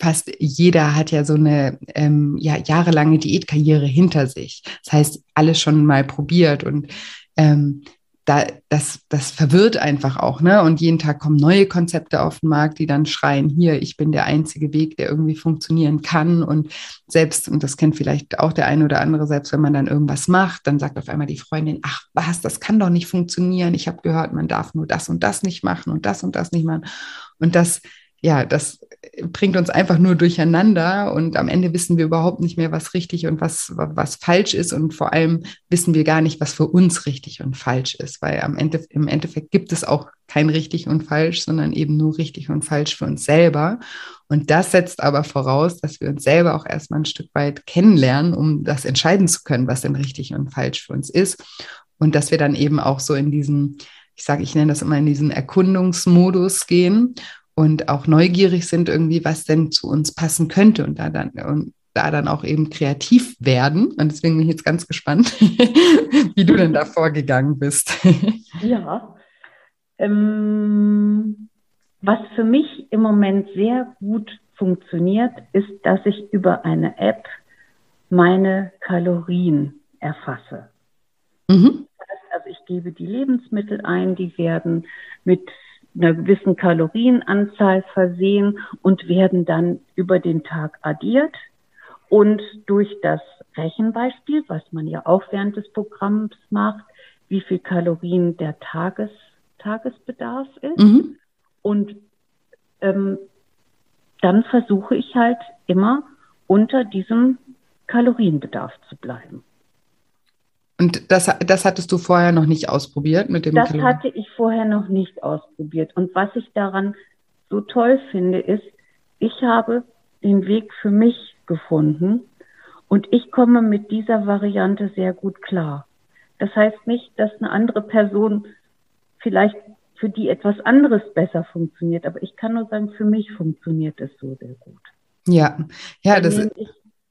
Fast jeder hat ja so eine ähm, ja, jahrelange Diätkarriere hinter sich. Das heißt, alles schon mal probiert und ähm, da, das, das verwirrt einfach auch, ne? Und jeden Tag kommen neue Konzepte auf den Markt, die dann schreien, hier, ich bin der einzige Weg, der irgendwie funktionieren kann. Und selbst, und das kennt vielleicht auch der eine oder andere, selbst wenn man dann irgendwas macht, dann sagt auf einmal die Freundin, ach was, das kann doch nicht funktionieren. Ich habe gehört, man darf nur das und das nicht machen und das und das nicht machen. Und das ja, das bringt uns einfach nur durcheinander und am Ende wissen wir überhaupt nicht mehr, was richtig und was, was falsch ist und vor allem wissen wir gar nicht, was für uns richtig und falsch ist, weil am Ende, im Endeffekt gibt es auch kein richtig und falsch, sondern eben nur richtig und falsch für uns selber. Und das setzt aber voraus, dass wir uns selber auch erstmal ein Stück weit kennenlernen, um das entscheiden zu können, was denn richtig und falsch für uns ist. Und dass wir dann eben auch so in diesen, ich sage, ich nenne das immer in diesen Erkundungsmodus gehen und auch neugierig sind irgendwie, was denn zu uns passen könnte und da dann und da dann auch eben kreativ werden. Und deswegen bin ich jetzt ganz gespannt, wie du denn da vorgegangen bist. ja. Ähm, was für mich im Moment sehr gut funktioniert, ist, dass ich über eine App meine Kalorien erfasse. Mhm. Also ich gebe die Lebensmittel ein, die werden mit einer gewissen Kalorienanzahl versehen und werden dann über den Tag addiert. Und durch das Rechenbeispiel, was man ja auch während des Programms macht, wie viel Kalorien der Tages, Tagesbedarf ist. Mhm. Und ähm, dann versuche ich halt immer unter diesem Kalorienbedarf zu bleiben. Und das, das hattest du vorher noch nicht ausprobiert mit dem Das Kalorien? hatte ich vorher noch nicht ausprobiert. Und was ich daran so toll finde, ist, ich habe den Weg für mich gefunden und ich komme mit dieser Variante sehr gut klar. Das heißt nicht, dass eine andere Person vielleicht für die etwas anderes besser funktioniert, aber ich kann nur sagen, für mich funktioniert es so sehr gut. Ja, ja, das ist.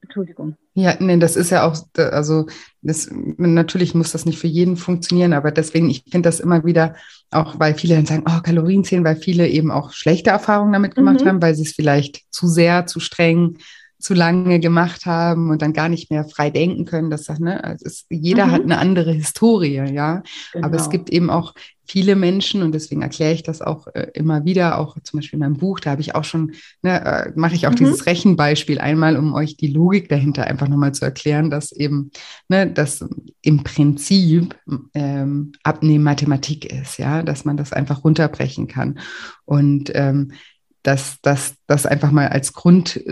Entschuldigung. Ja, nee, das ist ja auch, also das, natürlich muss das nicht für jeden funktionieren, aber deswegen, ich finde das immer wieder, auch weil viele dann sagen, oh, Kalorien zählen, weil viele eben auch schlechte Erfahrungen damit gemacht mhm. haben, weil sie es vielleicht zu sehr, zu streng, zu lange gemacht haben und dann gar nicht mehr frei denken können. Das, ne, also es, jeder mhm. hat eine andere Historie, ja. Genau. Aber es genau. gibt eben auch viele Menschen und deswegen erkläre ich das auch äh, immer wieder, auch zum Beispiel in meinem Buch, da habe ich auch schon, ne, äh, mache ich auch mhm. dieses Rechenbeispiel einmal, um euch die Logik dahinter einfach nochmal zu erklären, dass eben, ne, dass im Prinzip ähm, Abnehmen Mathematik ist, ja, dass man das einfach runterbrechen kann. Und ähm, das, das, das einfach mal als Grund,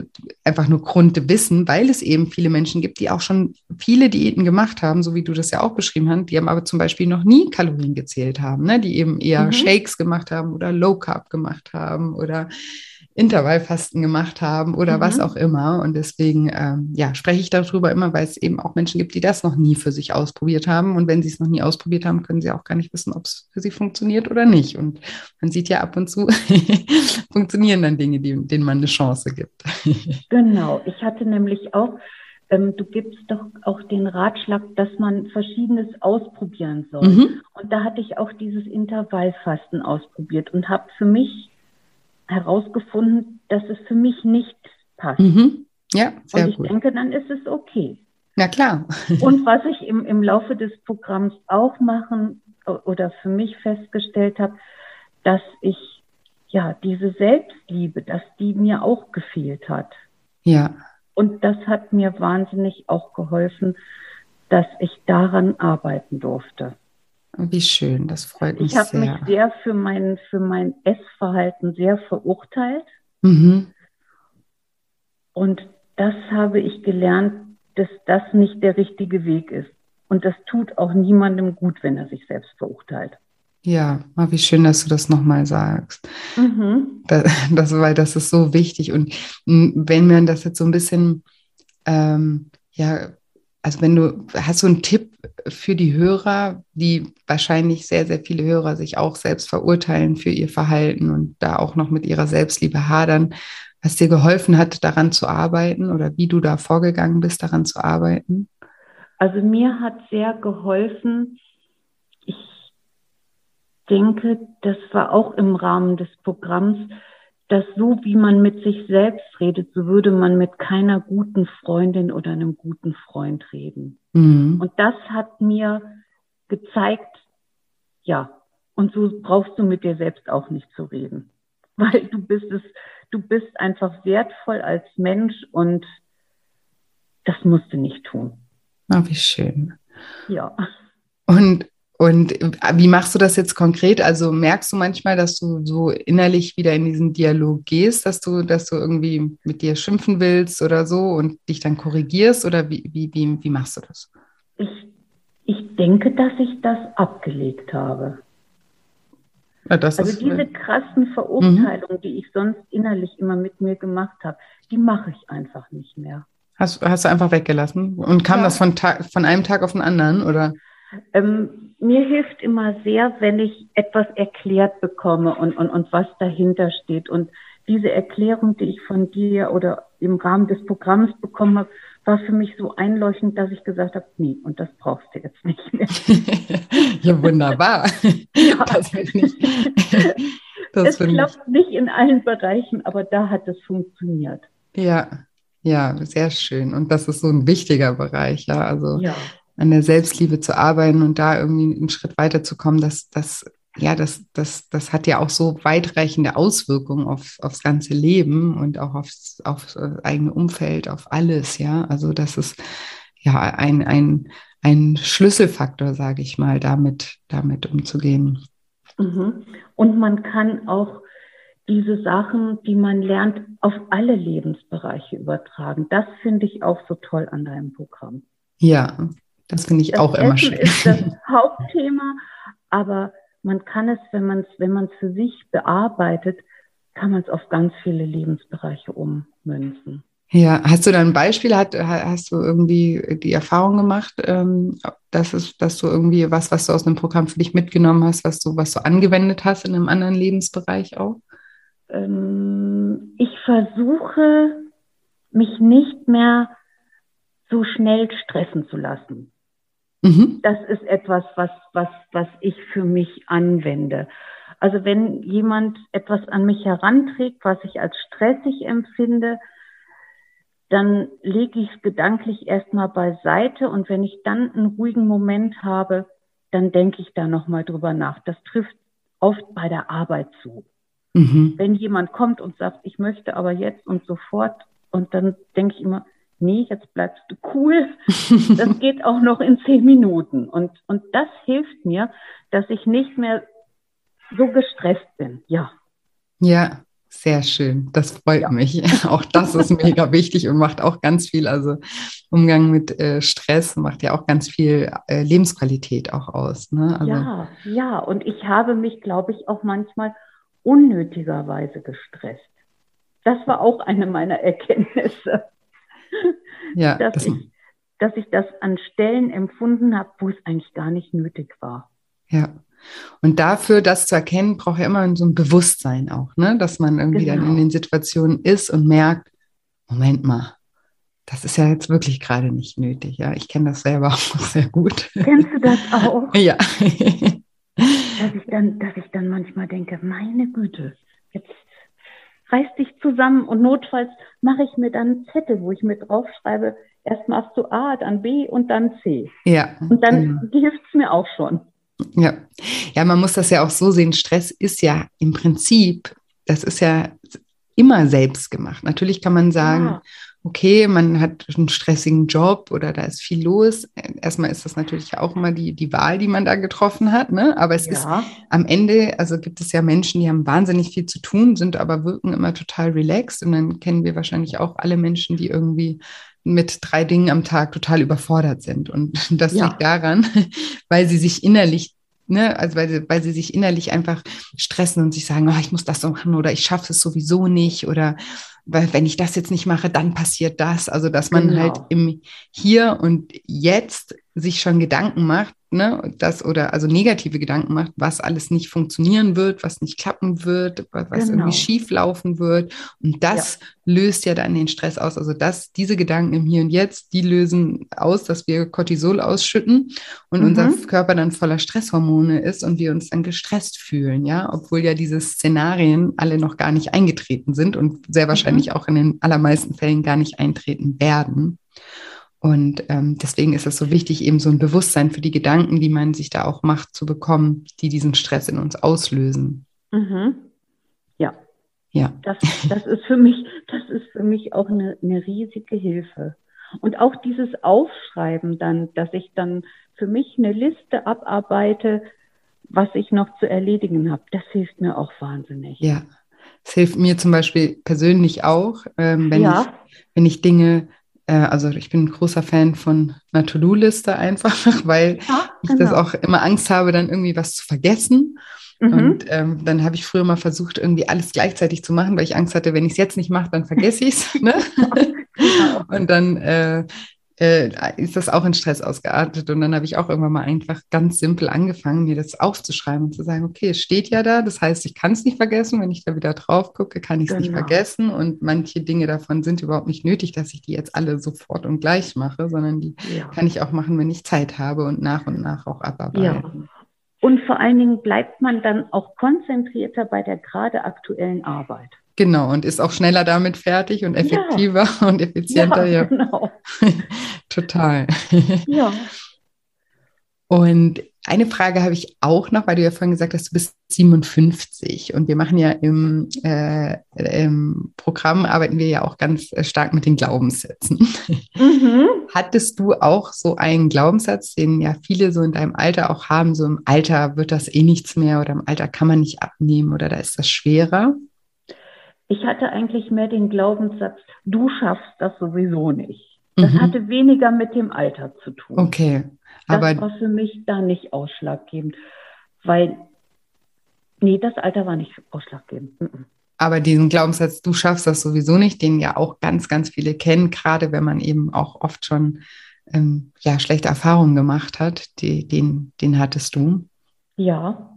einfach nur Grundwissen, weil es eben viele Menschen gibt, die auch schon viele Diäten gemacht haben, so wie du das ja auch beschrieben hast, die haben aber zum Beispiel noch nie Kalorien gezählt haben, ne? die eben eher mhm. Shakes gemacht haben oder Low Carb gemacht haben oder Intervallfasten gemacht haben oder mhm. was auch immer. Und deswegen ähm, ja, spreche ich darüber immer, weil es eben auch Menschen gibt, die das noch nie für sich ausprobiert haben. Und wenn sie es noch nie ausprobiert haben, können sie auch gar nicht wissen, ob es für sie funktioniert oder nicht. Und man sieht ja ab und zu, funktionieren dann Dinge, die, denen man eine Chance gibt. genau. Ich hatte nämlich auch, ähm, du gibst doch auch den Ratschlag, dass man Verschiedenes ausprobieren soll. Mhm. Und da hatte ich auch dieses Intervallfasten ausprobiert und habe für mich herausgefunden, dass es für mich nicht passt. Mhm. Ja, sehr Und ich gut. denke, dann ist es okay. Na klar. Und was ich im, im Laufe des Programms auch machen oder für mich festgestellt habe, dass ich ja diese Selbstliebe, dass die mir auch gefehlt hat. Ja. Und das hat mir wahnsinnig auch geholfen, dass ich daran arbeiten durfte. Wie schön, das freut mich ich sehr. Ich habe mich sehr für mein, für mein Essverhalten sehr verurteilt. Mhm. Und das habe ich gelernt, dass das nicht der richtige Weg ist. Und das tut auch niemandem gut, wenn er sich selbst verurteilt. Ja, wie schön, dass du das nochmal sagst. Mhm. Das, das, weil das ist so wichtig. Und wenn man das jetzt so ein bisschen ähm, ja, also wenn du, hast du einen Tipp für die Hörer, die wahrscheinlich sehr, sehr viele Hörer sich auch selbst verurteilen für ihr Verhalten und da auch noch mit ihrer Selbstliebe hadern, was dir geholfen hat, daran zu arbeiten oder wie du da vorgegangen bist, daran zu arbeiten? Also mir hat sehr geholfen, ich denke, das war auch im Rahmen des Programms, dass so wie man mit sich selbst redet, so würde man mit keiner guten Freundin oder einem guten Freund reden. Mhm. Und das hat mir gezeigt, ja, und so brauchst du mit dir selbst auch nicht zu reden. Weil du bist es, du bist einfach wertvoll als Mensch und das musst du nicht tun. Ah, wie schön. Ja. Und und äh, wie machst du das jetzt konkret? Also merkst du manchmal, dass du so innerlich wieder in diesen Dialog gehst, dass du, dass du irgendwie mit dir schimpfen willst oder so und dich dann korrigierst? Oder wie, wie, wie, wie machst du das? Ich, ich denke, dass ich das abgelegt habe. Ja, also ist, diese krassen Verurteilungen, mhm. die ich sonst innerlich immer mit mir gemacht habe, die mache ich einfach nicht mehr. Hast, hast du einfach weggelassen? Und kam ja. das von, von einem Tag auf den anderen? Oder? Ähm, mir hilft immer sehr, wenn ich etwas erklärt bekomme und, und, und was dahinter steht. Und diese Erklärung, die ich von dir oder im Rahmen des Programms bekommen habe, war für mich so einleuchtend, dass ich gesagt habe, nee, und das brauchst du jetzt nicht mehr. ja, wunderbar. Ja. Das finde ich. Das es klappt ich. nicht in allen Bereichen, aber da hat es funktioniert. Ja, ja, sehr schön. Und das ist so ein wichtiger Bereich, ja. Also ja. An der Selbstliebe zu arbeiten und da irgendwie einen Schritt weiterzukommen, das, das, ja, das, das, das hat ja auch so weitreichende Auswirkungen auf, aufs ganze Leben und auch aufs, aufs äh, eigene Umfeld, auf alles, ja. Also das ist ja ein, ein, ein Schlüsselfaktor, sage ich mal, damit, damit umzugehen. Mhm. Und man kann auch diese Sachen, die man lernt, auf alle Lebensbereiche übertragen. Das finde ich auch so toll an deinem Programm. Ja, das finde ich das auch Essen immer schön. ist das Hauptthema, aber man kann es, wenn man es, wenn man es für sich bearbeitet, kann man es auf ganz viele Lebensbereiche ummünzen. Ja, hast du da ein Beispiel? Hat, hast du irgendwie die Erfahrung gemacht, ähm, dass, es, dass du irgendwie was, was du aus einem Programm für dich mitgenommen hast, was du, was du angewendet hast in einem anderen Lebensbereich auch? ähm, ich versuche, mich nicht mehr so schnell stressen zu lassen. Mhm. Das ist etwas, was, was, was ich für mich anwende. Also wenn jemand etwas an mich heranträgt, was ich als stressig empfinde, dann lege ich es gedanklich erstmal beiseite und wenn ich dann einen ruhigen Moment habe, dann denke ich da nochmal drüber nach. Das trifft oft bei der Arbeit zu. Mhm. Wenn jemand kommt und sagt, ich möchte aber jetzt und sofort, und dann denke ich immer, nee, jetzt bleibst du cool. Das geht auch noch in zehn Minuten. Und, und das hilft mir, dass ich nicht mehr so gestresst bin. Ja. Ja, sehr schön. Das freut ja. mich. Auch das ist mega wichtig und macht auch ganz viel. Also Umgang mit äh, Stress macht ja auch ganz viel äh, Lebensqualität auch aus. Ne? Also, ja, ja. Und ich habe mich, glaube ich, auch manchmal unnötigerweise gestresst. Das war auch eine meiner Erkenntnisse. Ja, dass, das ich, dass ich das an Stellen empfunden habe, wo es eigentlich gar nicht nötig war. Ja. Und dafür, das zu erkennen, braucht ja immer so ein Bewusstsein auch, ne? dass man irgendwie genau. dann in den Situationen ist und merkt, Moment mal, das ist ja jetzt wirklich gerade nicht nötig. Ja, ich kenne das selber auch sehr gut. Kennst du das auch? Ja dass ich dann, dass ich dann manchmal denke, meine Güte, reiß dich zusammen und notfalls mache ich mir dann einen Zettel, wo ich mit draufschreibe, erst machst du A, dann B und dann C. Ja. Und dann genau. hilft es mir auch schon. Ja. ja, man muss das ja auch so sehen. Stress ist ja im Prinzip, das ist ja immer selbst gemacht. Natürlich kann man sagen, ja okay, man hat einen stressigen Job oder da ist viel los. Erstmal ist das natürlich auch immer die, die Wahl, die man da getroffen hat. Ne? Aber es ja. ist am Ende, also gibt es ja Menschen, die haben wahnsinnig viel zu tun, sind aber wirken immer total relaxed. Und dann kennen wir wahrscheinlich auch alle Menschen, die irgendwie mit drei Dingen am Tag total überfordert sind. Und das ja. liegt daran, weil sie sich innerlich Ne, also weil sie, weil sie sich innerlich einfach stressen und sich sagen, oh, ich muss das so machen oder ich schaffe es sowieso nicht oder weil wenn ich das jetzt nicht mache, dann passiert das. Also dass man genau. halt im Hier und Jetzt sich schon Gedanken macht, ne, das oder also negative Gedanken macht, was alles nicht funktionieren wird, was nicht klappen wird, was genau. irgendwie schief laufen wird. Und das ja. löst ja dann den Stress aus. Also dass diese Gedanken im Hier und Jetzt, die lösen aus, dass wir Cortisol ausschütten und mhm. unser Körper dann voller Stresshormone ist und wir uns dann gestresst fühlen, ja, obwohl ja diese Szenarien alle noch gar nicht eingetreten sind und sehr mhm. wahrscheinlich mhm. auch in den allermeisten Fällen gar nicht eintreten werden. Und ähm, deswegen ist es so wichtig, eben so ein Bewusstsein für die Gedanken, die man sich da auch macht, zu bekommen, die diesen Stress in uns auslösen. Mhm. Ja. Ja. Das, das ist für mich, das ist für mich auch eine, eine riesige Hilfe. Und auch dieses Aufschreiben dann, dass ich dann für mich eine Liste abarbeite, was ich noch zu erledigen habe, das hilft mir auch wahnsinnig. Ja, es hilft mir zum Beispiel persönlich auch, ähm, wenn, ja. ich, wenn ich Dinge also ich bin ein großer Fan von einer To-Do-Liste einfach, weil ja, genau. ich das genau. auch immer Angst habe, dann irgendwie was zu vergessen. Mhm. Und ähm, dann habe ich früher mal versucht, irgendwie alles gleichzeitig zu machen, weil ich Angst hatte, wenn ich es jetzt nicht mache, dann vergesse ich es. Ne? Und dann äh, äh, ist das auch in Stress ausgeartet. Und dann habe ich auch irgendwann mal einfach ganz simpel angefangen, mir das aufzuschreiben und zu sagen, okay, es steht ja da, das heißt, ich kann es nicht vergessen. Wenn ich da wieder drauf gucke, kann ich es genau. nicht vergessen. Und manche Dinge davon sind überhaupt nicht nötig, dass ich die jetzt alle sofort und gleich mache, sondern die ja. kann ich auch machen, wenn ich Zeit habe und nach und nach auch abarbeiten. Ja. Und vor allen Dingen bleibt man dann auch konzentrierter bei der gerade aktuellen Arbeit. Genau, und ist auch schneller damit fertig und effektiver ja. und effizienter. Ja, genau. Total. Ja. Und eine Frage habe ich auch noch, weil du ja vorhin gesagt hast, du bist 57 und wir machen ja im, äh, im Programm, arbeiten wir ja auch ganz stark mit den Glaubenssätzen. Mhm. Hattest du auch so einen Glaubenssatz, den ja viele so in deinem Alter auch haben, so im Alter wird das eh nichts mehr oder im Alter kann man nicht abnehmen oder da ist das schwerer? Ich hatte eigentlich mehr den Glaubenssatz, du schaffst das sowieso nicht. Das mhm. hatte weniger mit dem Alter zu tun. Okay. Aber das war für mich da nicht ausschlaggebend, weil, nee, das Alter war nicht ausschlaggebend. Aber diesen Glaubenssatz, du schaffst das sowieso nicht, den ja auch ganz, ganz viele kennen, gerade wenn man eben auch oft schon ähm, ja, schlechte Erfahrungen gemacht hat, die, den, den hattest du. Ja.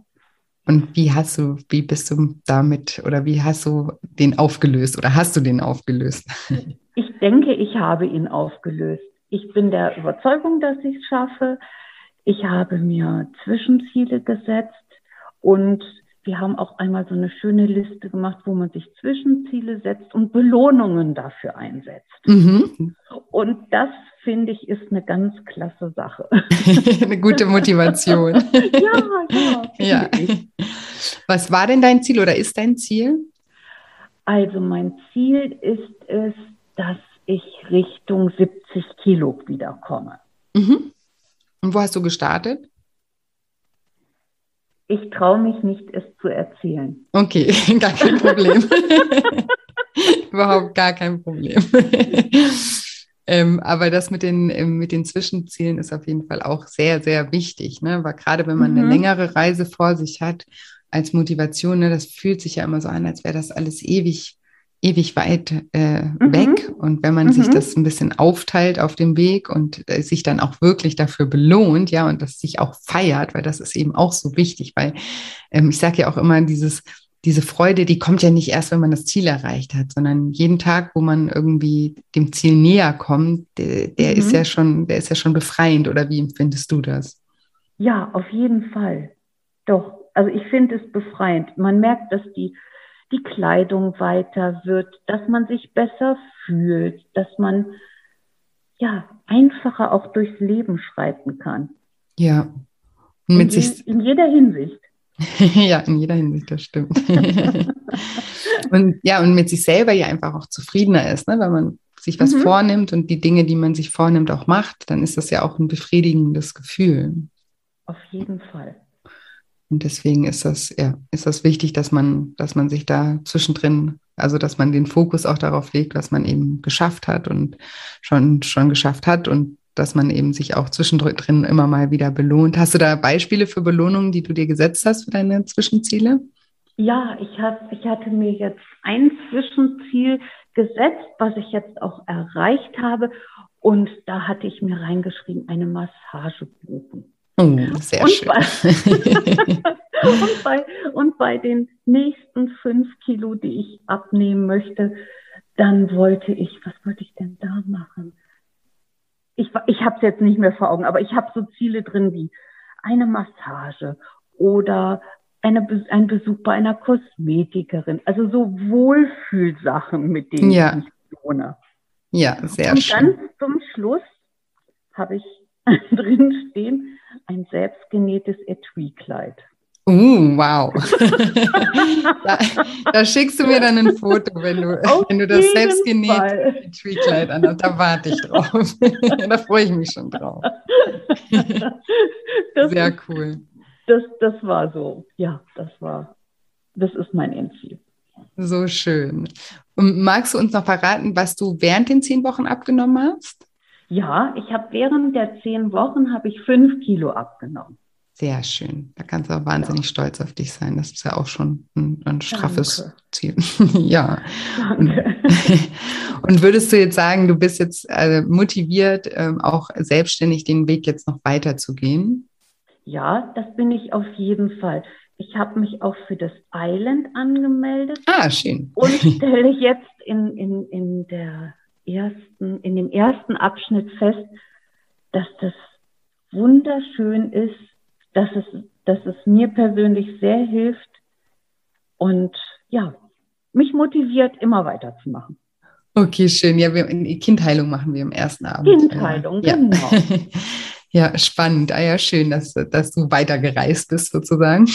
Und wie hast du, wie bist du damit oder wie hast du den aufgelöst oder hast du den aufgelöst? Ich denke, ich habe ihn aufgelöst. Ich bin der Überzeugung, dass ich es schaffe. Ich habe mir Zwischenziele gesetzt und wir haben auch einmal so eine schöne Liste gemacht, wo man sich Zwischenziele setzt und Belohnungen dafür einsetzt. Mhm. Und das finde ich ist eine ganz klasse Sache. eine gute Motivation. ja, ja. ja. Was war denn dein Ziel oder ist dein Ziel? Also mein Ziel ist es, dass ich Richtung 70 Kilo wiederkomme. Mhm. Und wo hast du gestartet? Ich traue mich nicht, es zu erzählen. Okay, gar kein Problem. Überhaupt gar kein Problem. ähm, aber das mit den, ähm, mit den Zwischenzielen ist auf jeden Fall auch sehr, sehr wichtig. Ne? Weil gerade wenn man mhm. eine längere Reise vor sich hat, als Motivation, ne, das fühlt sich ja immer so an, als wäre das alles ewig ewig weit äh, mhm. weg. Und wenn man mhm. sich das ein bisschen aufteilt auf dem Weg und äh, sich dann auch wirklich dafür belohnt, ja, und das sich auch feiert, weil das ist eben auch so wichtig, weil ähm, ich sage ja auch immer, dieses, diese Freude, die kommt ja nicht erst, wenn man das Ziel erreicht hat, sondern jeden Tag, wo man irgendwie dem Ziel näher kommt, der, der mhm. ist ja schon, der ist ja schon befreiend. Oder wie empfindest du das? Ja, auf jeden Fall. Doch, also ich finde es befreiend. Man merkt, dass die die Kleidung weiter wird, dass man sich besser fühlt, dass man ja einfacher auch durchs Leben schreiten kann. Ja. Und mit in, sich in jeder Hinsicht. ja, in jeder Hinsicht, das stimmt. und ja, und mit sich selber ja einfach auch zufriedener ist, ne? wenn man sich was mhm. vornimmt und die Dinge, die man sich vornimmt, auch macht, dann ist das ja auch ein befriedigendes Gefühl. Auf jeden Fall. Und deswegen ist das, ja, ist das wichtig, dass man, dass man sich da zwischendrin, also dass man den Fokus auch darauf legt, was man eben geschafft hat und schon, schon geschafft hat und dass man eben sich auch zwischendrin immer mal wieder belohnt. Hast du da Beispiele für Belohnungen, die du dir gesetzt hast für deine Zwischenziele? Ja, ich, hab, ich hatte mir jetzt ein Zwischenziel gesetzt, was ich jetzt auch erreicht habe. Und da hatte ich mir reingeschrieben, eine Massage buchen. Oh, sehr und schön. Bei, und, bei, und bei den nächsten fünf Kilo, die ich abnehmen möchte, dann wollte ich, was wollte ich denn da machen? Ich, ich habe es jetzt nicht mehr vor Augen, aber ich habe so Ziele drin wie eine Massage oder eine, ein Besuch bei einer Kosmetikerin. Also so Wohlfühlsachen, mit denen ja. ich wohne. Ja, sehr und schön. Und ganz zum Schluss habe ich drin stehen, ein selbstgenähtes Etui-Kleid. Uh, wow. da, da, schickst du mir dann ein Foto, wenn du, wenn du das selbstgenähte Etui-Kleid anhast. Da warte ich drauf. da freue ich mich schon drauf. Das Sehr ist, cool. Das, das war so, ja, das war, das ist mein Endziel. So schön. Und magst du uns noch verraten, was du während den zehn Wochen abgenommen hast? Ja, ich habe während der zehn Wochen habe ich fünf Kilo abgenommen. Sehr schön. Da kannst du auch wahnsinnig ja. stolz auf dich sein. Das ist ja auch schon ein, ein straffes Danke. Ziel. ja. Danke. Und würdest du jetzt sagen, du bist jetzt äh, motiviert, ähm, auch selbstständig den Weg jetzt noch weiterzugehen? Ja, das bin ich auf jeden Fall. Ich habe mich auch für das Island angemeldet. Ah, schön. Und stelle jetzt in, in, in, der ersten, in dem ersten Abschnitt fest, dass das wunderschön ist, dass es, dass es mir persönlich sehr hilft und ja, mich motiviert, immer weiterzumachen. Okay, schön. Ja, wir, Kindheilung machen wir im ersten Abend. Kindheilung, ja. genau. ja, spannend. Ah ja, schön, dass, dass du weitergereist bist sozusagen.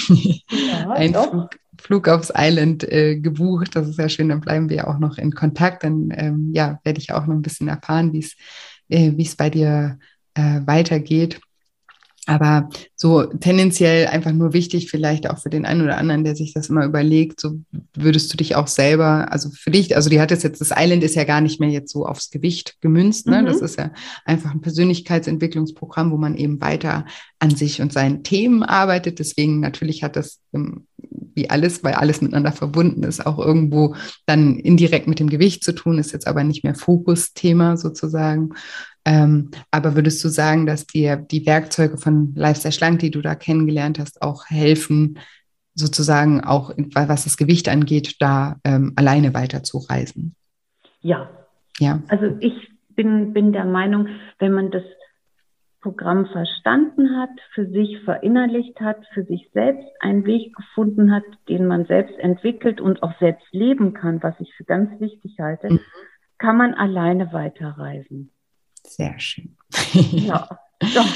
Ja, Ein Flug, Flug, aufs Island äh, gebucht. Das ist ja schön. Dann bleiben wir ja auch noch in Kontakt. Dann ähm, ja, werde ich auch noch ein bisschen erfahren, wie es äh, wie es bei dir äh, weitergeht. Aber so tendenziell einfach nur wichtig, vielleicht auch für den einen oder anderen, der sich das immer überlegt, so würdest du dich auch selber, also für dich, also die hat es jetzt, das Island ist ja gar nicht mehr jetzt so aufs Gewicht gemünzt, ne? Mhm. Das ist ja einfach ein Persönlichkeitsentwicklungsprogramm, wo man eben weiter an sich und seinen Themen arbeitet. Deswegen natürlich hat das wie alles, weil alles miteinander verbunden ist, auch irgendwo dann indirekt mit dem Gewicht zu tun, ist jetzt aber nicht mehr Fokusthema sozusagen. Ähm, aber würdest du sagen, dass dir die Werkzeuge von Lifestyle Schlank, die du da kennengelernt hast, auch helfen, sozusagen auch, was das Gewicht angeht, da ähm, alleine weiterzureisen? Ja. Ja. Also ich bin, bin der Meinung, wenn man das Programm verstanden hat, für sich verinnerlicht hat, für sich selbst einen Weg gefunden hat, den man selbst entwickelt und auch selbst leben kann, was ich für ganz wichtig halte, mhm. kann man alleine weiterreisen. Sehr schön. Ja, doch.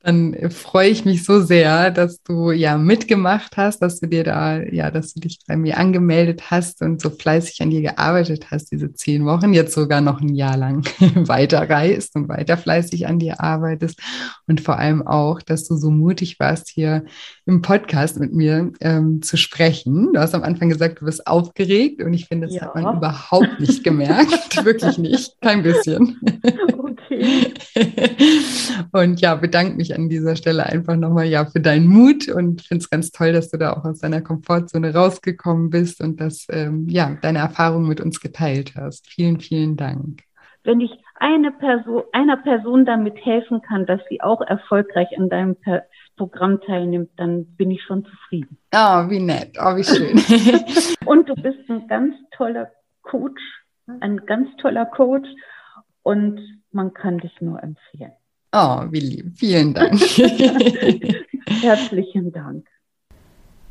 Dann freue ich mich so sehr, dass du ja mitgemacht hast, dass du dir da, ja, dass du dich bei mir angemeldet hast und so fleißig an dir gearbeitet hast, diese zehn Wochen, jetzt sogar noch ein Jahr lang weiter reist und weiter fleißig an dir arbeitest und vor allem auch, dass du so mutig warst, hier im Podcast mit mir ähm, zu sprechen. Du hast am Anfang gesagt, du bist aufgeregt und ich finde, das ja. hat man überhaupt nicht gemerkt, wirklich nicht, kein bisschen. Okay. und ja, bedanke mich an dieser Stelle einfach nochmal ja für deinen Mut und finde es ganz toll, dass du da auch aus deiner Komfortzone rausgekommen bist und dass ähm, ja deine Erfahrungen mit uns geteilt hast. Vielen, vielen Dank. Wenn ich eine Person, einer Person damit helfen kann, dass sie auch erfolgreich an deinem per Programm teilnimmt, dann bin ich schon zufrieden. Oh, wie nett, oh, wie schön. und du bist ein ganz toller Coach, ein ganz toller Coach und man kann dich nur empfehlen. Oh, wie lieb. Vielen Dank. Herzlichen Dank.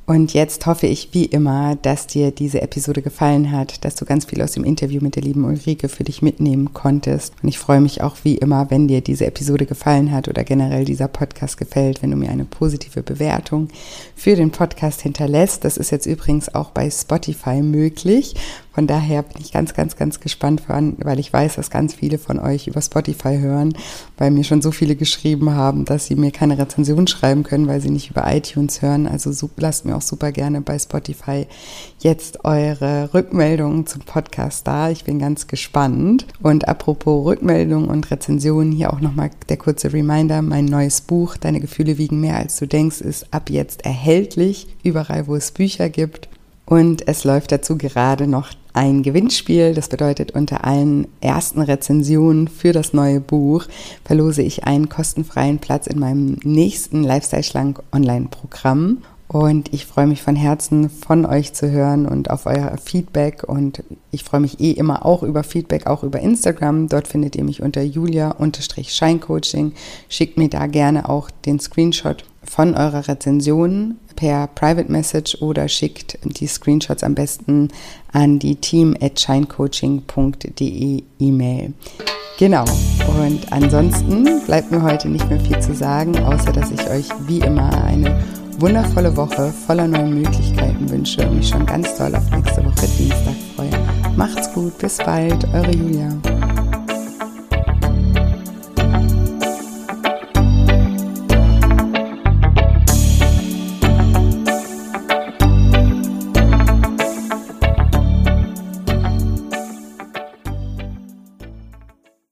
Und jetzt hoffe ich wie immer, dass dir diese Episode gefallen hat, dass du ganz viel aus dem Interview mit der lieben Ulrike für dich mitnehmen konntest. Und ich freue mich auch wie immer, wenn dir diese Episode gefallen hat oder generell dieser Podcast gefällt, wenn du mir eine positive Bewertung für den Podcast hinterlässt. Das ist jetzt übrigens auch bei Spotify möglich. Von daher bin ich ganz, ganz, ganz gespannt, weil ich weiß, dass ganz viele von euch über Spotify hören, weil mir schon so viele geschrieben haben, dass sie mir keine Rezension schreiben können, weil sie nicht über iTunes hören. Also lasst mir auch super gerne bei Spotify jetzt eure Rückmeldungen zum Podcast da. Ich bin ganz gespannt. Und apropos Rückmeldungen und Rezensionen, hier auch nochmal der kurze Reminder. Mein neues Buch, Deine Gefühle wiegen mehr als du denkst, ist ab jetzt erhältlich, überall wo es Bücher gibt. Und es läuft dazu gerade noch ein Gewinnspiel. Das bedeutet, unter allen ersten Rezensionen für das neue Buch verlose ich einen kostenfreien Platz in meinem nächsten Lifestyle Schlank Online-Programm. Und ich freue mich von Herzen von euch zu hören und auf euer Feedback. Und ich freue mich eh immer auch über Feedback, auch über Instagram. Dort findet ihr mich unter julia-scheincoaching. Schickt mir da gerne auch den Screenshot von eurer Rezension per Private Message oder schickt die Screenshots am besten an die team at shinecoaching.de E-Mail. Genau. Und ansonsten bleibt mir heute nicht mehr viel zu sagen, außer dass ich euch wie immer eine wundervolle Woche voller neuen Möglichkeiten wünsche und mich schon ganz doll auf nächste Woche Dienstag freue. Macht's gut, bis bald, eure Julia.